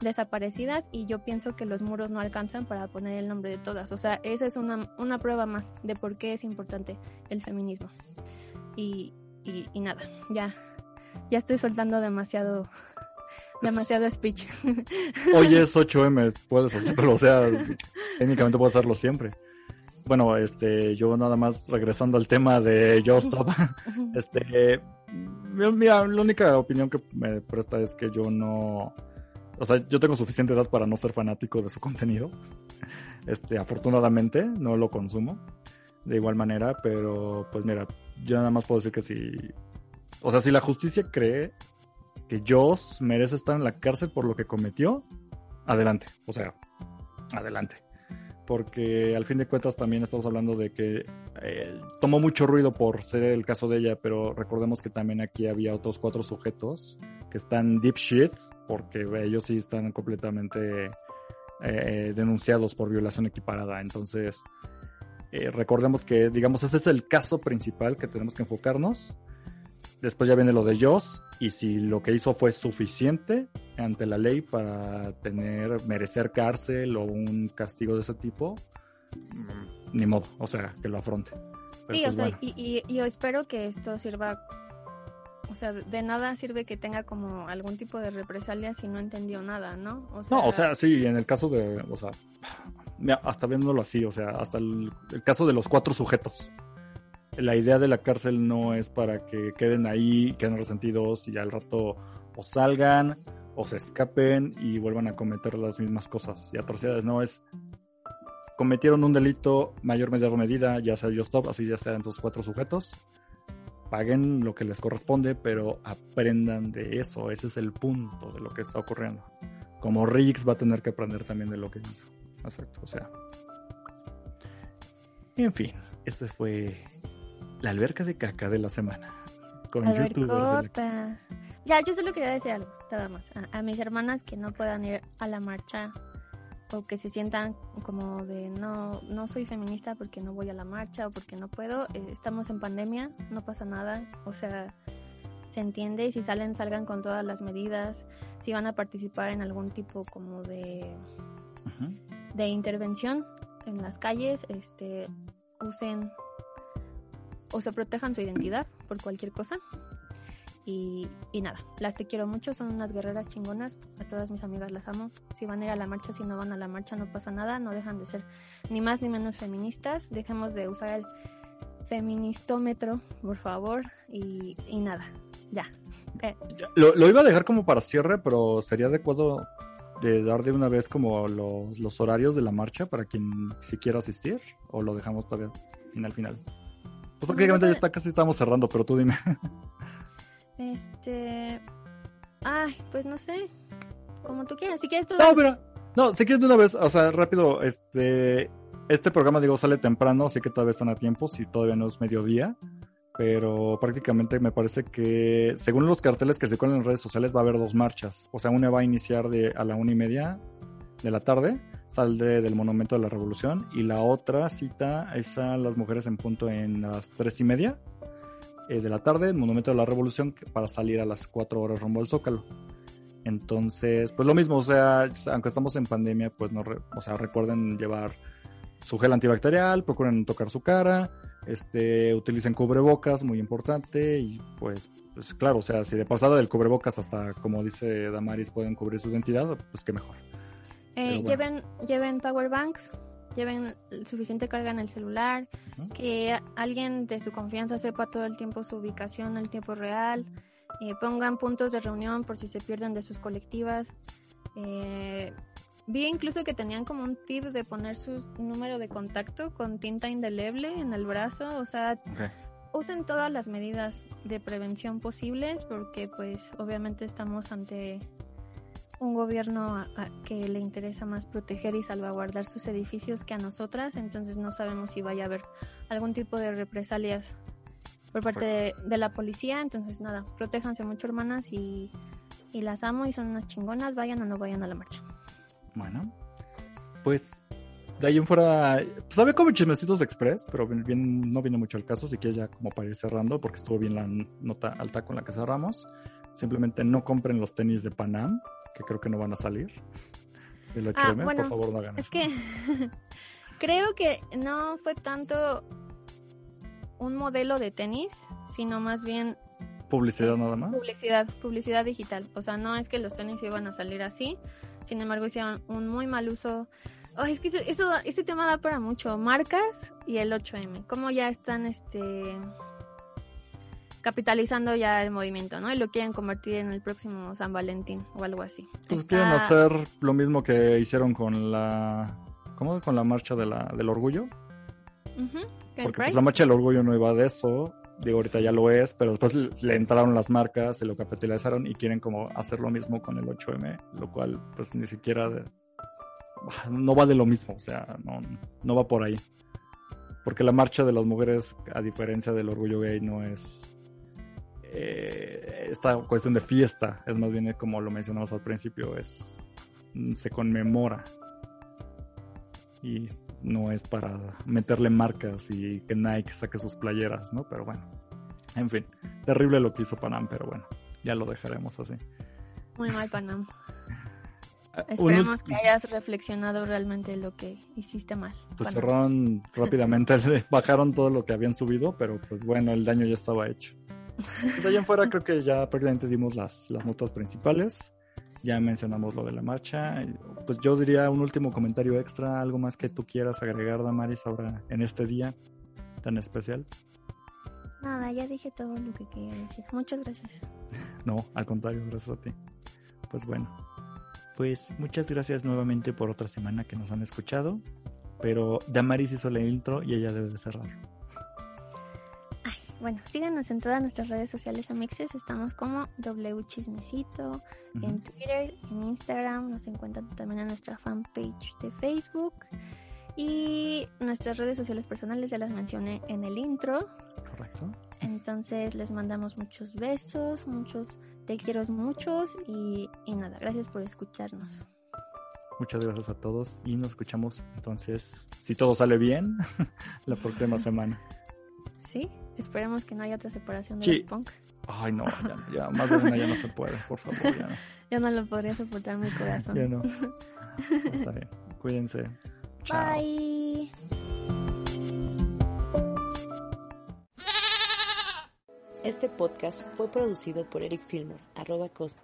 desaparecidas y yo pienso que los muros no alcanzan para poner el nombre de todas. O sea, esa es una, una prueba más de por qué es importante el feminismo. Y, y, nada, ya, ya estoy soltando demasiado demasiado speech. Hoy es 8M, puedes hacerlo, o sea, técnicamente puedes hacerlo siempre bueno, este, yo nada más regresando al tema de Stop, este, mira, la única opinión que me presta es que yo no, o sea, yo tengo suficiente edad para no ser fanático de su contenido. Este, afortunadamente, no lo consumo de igual manera, pero pues mira, yo nada más puedo decir que si, o sea, si la justicia cree que Joss merece estar en la cárcel por lo que cometió, adelante, o sea, adelante. Porque al fin de cuentas también estamos hablando de que eh, tomó mucho ruido por ser el caso de ella, pero recordemos que también aquí había otros cuatro sujetos que están deep shit, porque ellos sí están completamente eh, denunciados por violación equiparada. Entonces, eh, recordemos que, digamos, ese es el caso principal que tenemos que enfocarnos. Después ya viene lo de Joss y si lo que hizo fue suficiente ante la ley para tener, merecer cárcel o un castigo de ese tipo, mm, ni modo, o sea, que lo afronte. sí, pues o sea, y, y, yo espero que esto sirva, o sea, de nada sirve que tenga como algún tipo de represalia si no entendió nada, ¿no? no, o sea, sí, en el caso de, o sea, hasta viéndolo así, o sea, hasta el, caso de los cuatro sujetos. La idea de la cárcel no es para que queden ahí, queden resentidos y al rato o salgan o se escapen y vuelvan a cometer las mismas cosas y atrocidades. No es cometieron un delito mayor menor medida, ya sea yo stop, así ya sean estos cuatro sujetos. Paguen lo que les corresponde, pero aprendan de eso. Ese es el punto de lo que está ocurriendo. Como Riggs va a tener que aprender también de lo que hizo exacto, o sea. En fin, esta fue la alberca de caca de la semana. Con youtubers. Ya, yo solo quería decir algo, nada más. A, mis hermanas que no puedan ir a la marcha o que se sientan como de no, no soy feminista porque no voy a la marcha o porque no puedo. Eh, estamos en pandemia, no pasa nada. O sea, se entiende y si salen, salgan con todas las medidas. Si van a participar en algún tipo como de de intervención en las calles, este, usen o se protejan su identidad por cualquier cosa. Y, y, nada, las te quiero mucho, son unas guerreras chingonas, a todas mis amigas las amo. Si van a ir a la marcha, si no van a la marcha, no pasa nada, no dejan de ser ni más ni menos feministas, dejemos de usar el feministómetro, por favor, y, y nada, ya. Eh. Lo, lo, iba a dejar como para cierre, pero sería adecuado de dar de una vez como los, los horarios de la marcha para quien si quiera asistir o lo dejamos todavía final final. Pues prácticamente ya está casi estamos cerrando, pero tú dime. Este, ay, pues no sé, como tú quieras. Si quieres tú. No, pero no, si quieres de una vez, o sea, rápido, este, este programa digo sale temprano, así que todavía están a tiempo, si todavía no es mediodía pero prácticamente me parece que según los carteles que se cuelan en redes sociales va a haber dos marchas. O sea, una va a iniciar de, a la una y media de la tarde, saldré del Monumento de la Revolución, y la otra cita es a las mujeres en punto en las tres y media eh, de la tarde, el Monumento de la Revolución, para salir a las cuatro horas rumbo al Zócalo. Entonces, pues lo mismo, o sea, aunque estamos en pandemia, pues no, o sea, recuerden llevar su gel antibacterial, procuren tocar su cara, este, utilicen cubrebocas, muy importante, y pues, pues, claro, o sea, si de pasada del cubrebocas hasta, como dice Damaris, pueden cubrir su identidad, pues qué mejor. Eh, lleven, lleven power banks, lleven suficiente carga en el celular, que alguien de su confianza sepa todo el tiempo su ubicación el tiempo real, eh, pongan puntos de reunión por si se pierden de sus colectivas. Eh, Vi incluso que tenían como un tip de poner su número de contacto con tinta indeleble en el brazo, o sea, usen todas las medidas de prevención posibles porque pues obviamente estamos ante un gobierno que le interesa más proteger y salvaguardar sus edificios que a nosotras, entonces no sabemos si vaya a haber algún tipo de represalias por parte de, la policía, entonces nada, protéjanse mucho hermanas y, y las amo y son unas chingonas, vayan o no vayan a la marcha. Bueno, pues de ahí en fuera, pues había como chismecitos express, pero bien, no viene mucho al caso, así que ya como para ir cerrando, porque estuvo bien la nota alta con la que cerramos. Simplemente no compren los tenis de Panam, que creo que no van a salir. Del ah, por favor no hagan Es que creo que no fue tanto un modelo de tenis, sino más bien publicidad nada más. Publicidad, publicidad digital. O sea, no es que los tenis iban a salir así, sin embargo, hicieron un muy mal uso. es que eso, ese tema da para mucho. Marcas y el 8M. Como ya están, este. Capitalizando ya el movimiento, ¿no? Y lo quieren convertir en el próximo San Valentín o algo así. Pues quieren hacer lo mismo que hicieron con la... ¿Cómo? Con la marcha de la, del orgullo. Porque pues, la marcha del orgullo no iba de eso, digo ahorita ya lo es, pero después le entraron las marcas, se lo capitalizaron y quieren como hacer lo mismo con el 8M, lo cual pues ni siquiera no va de lo mismo, o sea, no, no va por ahí. Porque la marcha de las mujeres, a diferencia del orgullo gay, no es eh, esta cuestión de fiesta, es más bien como lo mencionamos al principio, es se conmemora y no es para meterle marcas y que Nike saque sus playeras, ¿no? Pero bueno, en fin, terrible lo que hizo Panam, pero bueno, ya lo dejaremos así. Muy mal, Panam. Ah, Esperemos que hayas reflexionado realmente lo que hiciste mal. Pues cerraron rápidamente, bajaron todo lo que habían subido, pero pues bueno, el daño ya estaba hecho. De ahí en fuera creo que ya prácticamente dimos las, las notas principales ya mencionamos lo de la marcha. Pues yo diría un último comentario extra, algo más que tú quieras agregar, Damaris, ahora en este día tan especial. Nada, ya dije todo lo que quería decir. Muchas gracias. No, al contrario, gracias a ti. Pues bueno, pues muchas gracias nuevamente por otra semana que nos han escuchado. Pero Damaris hizo la intro y ella debe de cerrar. Bueno, síganos en todas nuestras redes sociales amixes. Estamos como W Chismecito en Twitter, en Instagram. Nos encuentran también en nuestra fanpage de Facebook. Y nuestras redes sociales personales ya las mencioné en el intro. Correcto. Entonces les mandamos muchos besos, muchos te quiero muchos y, y nada, gracias por escucharnos. Muchas gracias a todos y nos escuchamos entonces, si todo sale bien, la próxima semana. Sí, Esperemos que no haya otra separación de punk. Ay, no, ya, más de una ya no se puede, por favor, ya no. Ya no lo podría soportar mi corazón. Ya no. Está bien. Cuídense. Chao. Bye. Este podcast fue producido por Eric Filmer, arroba costa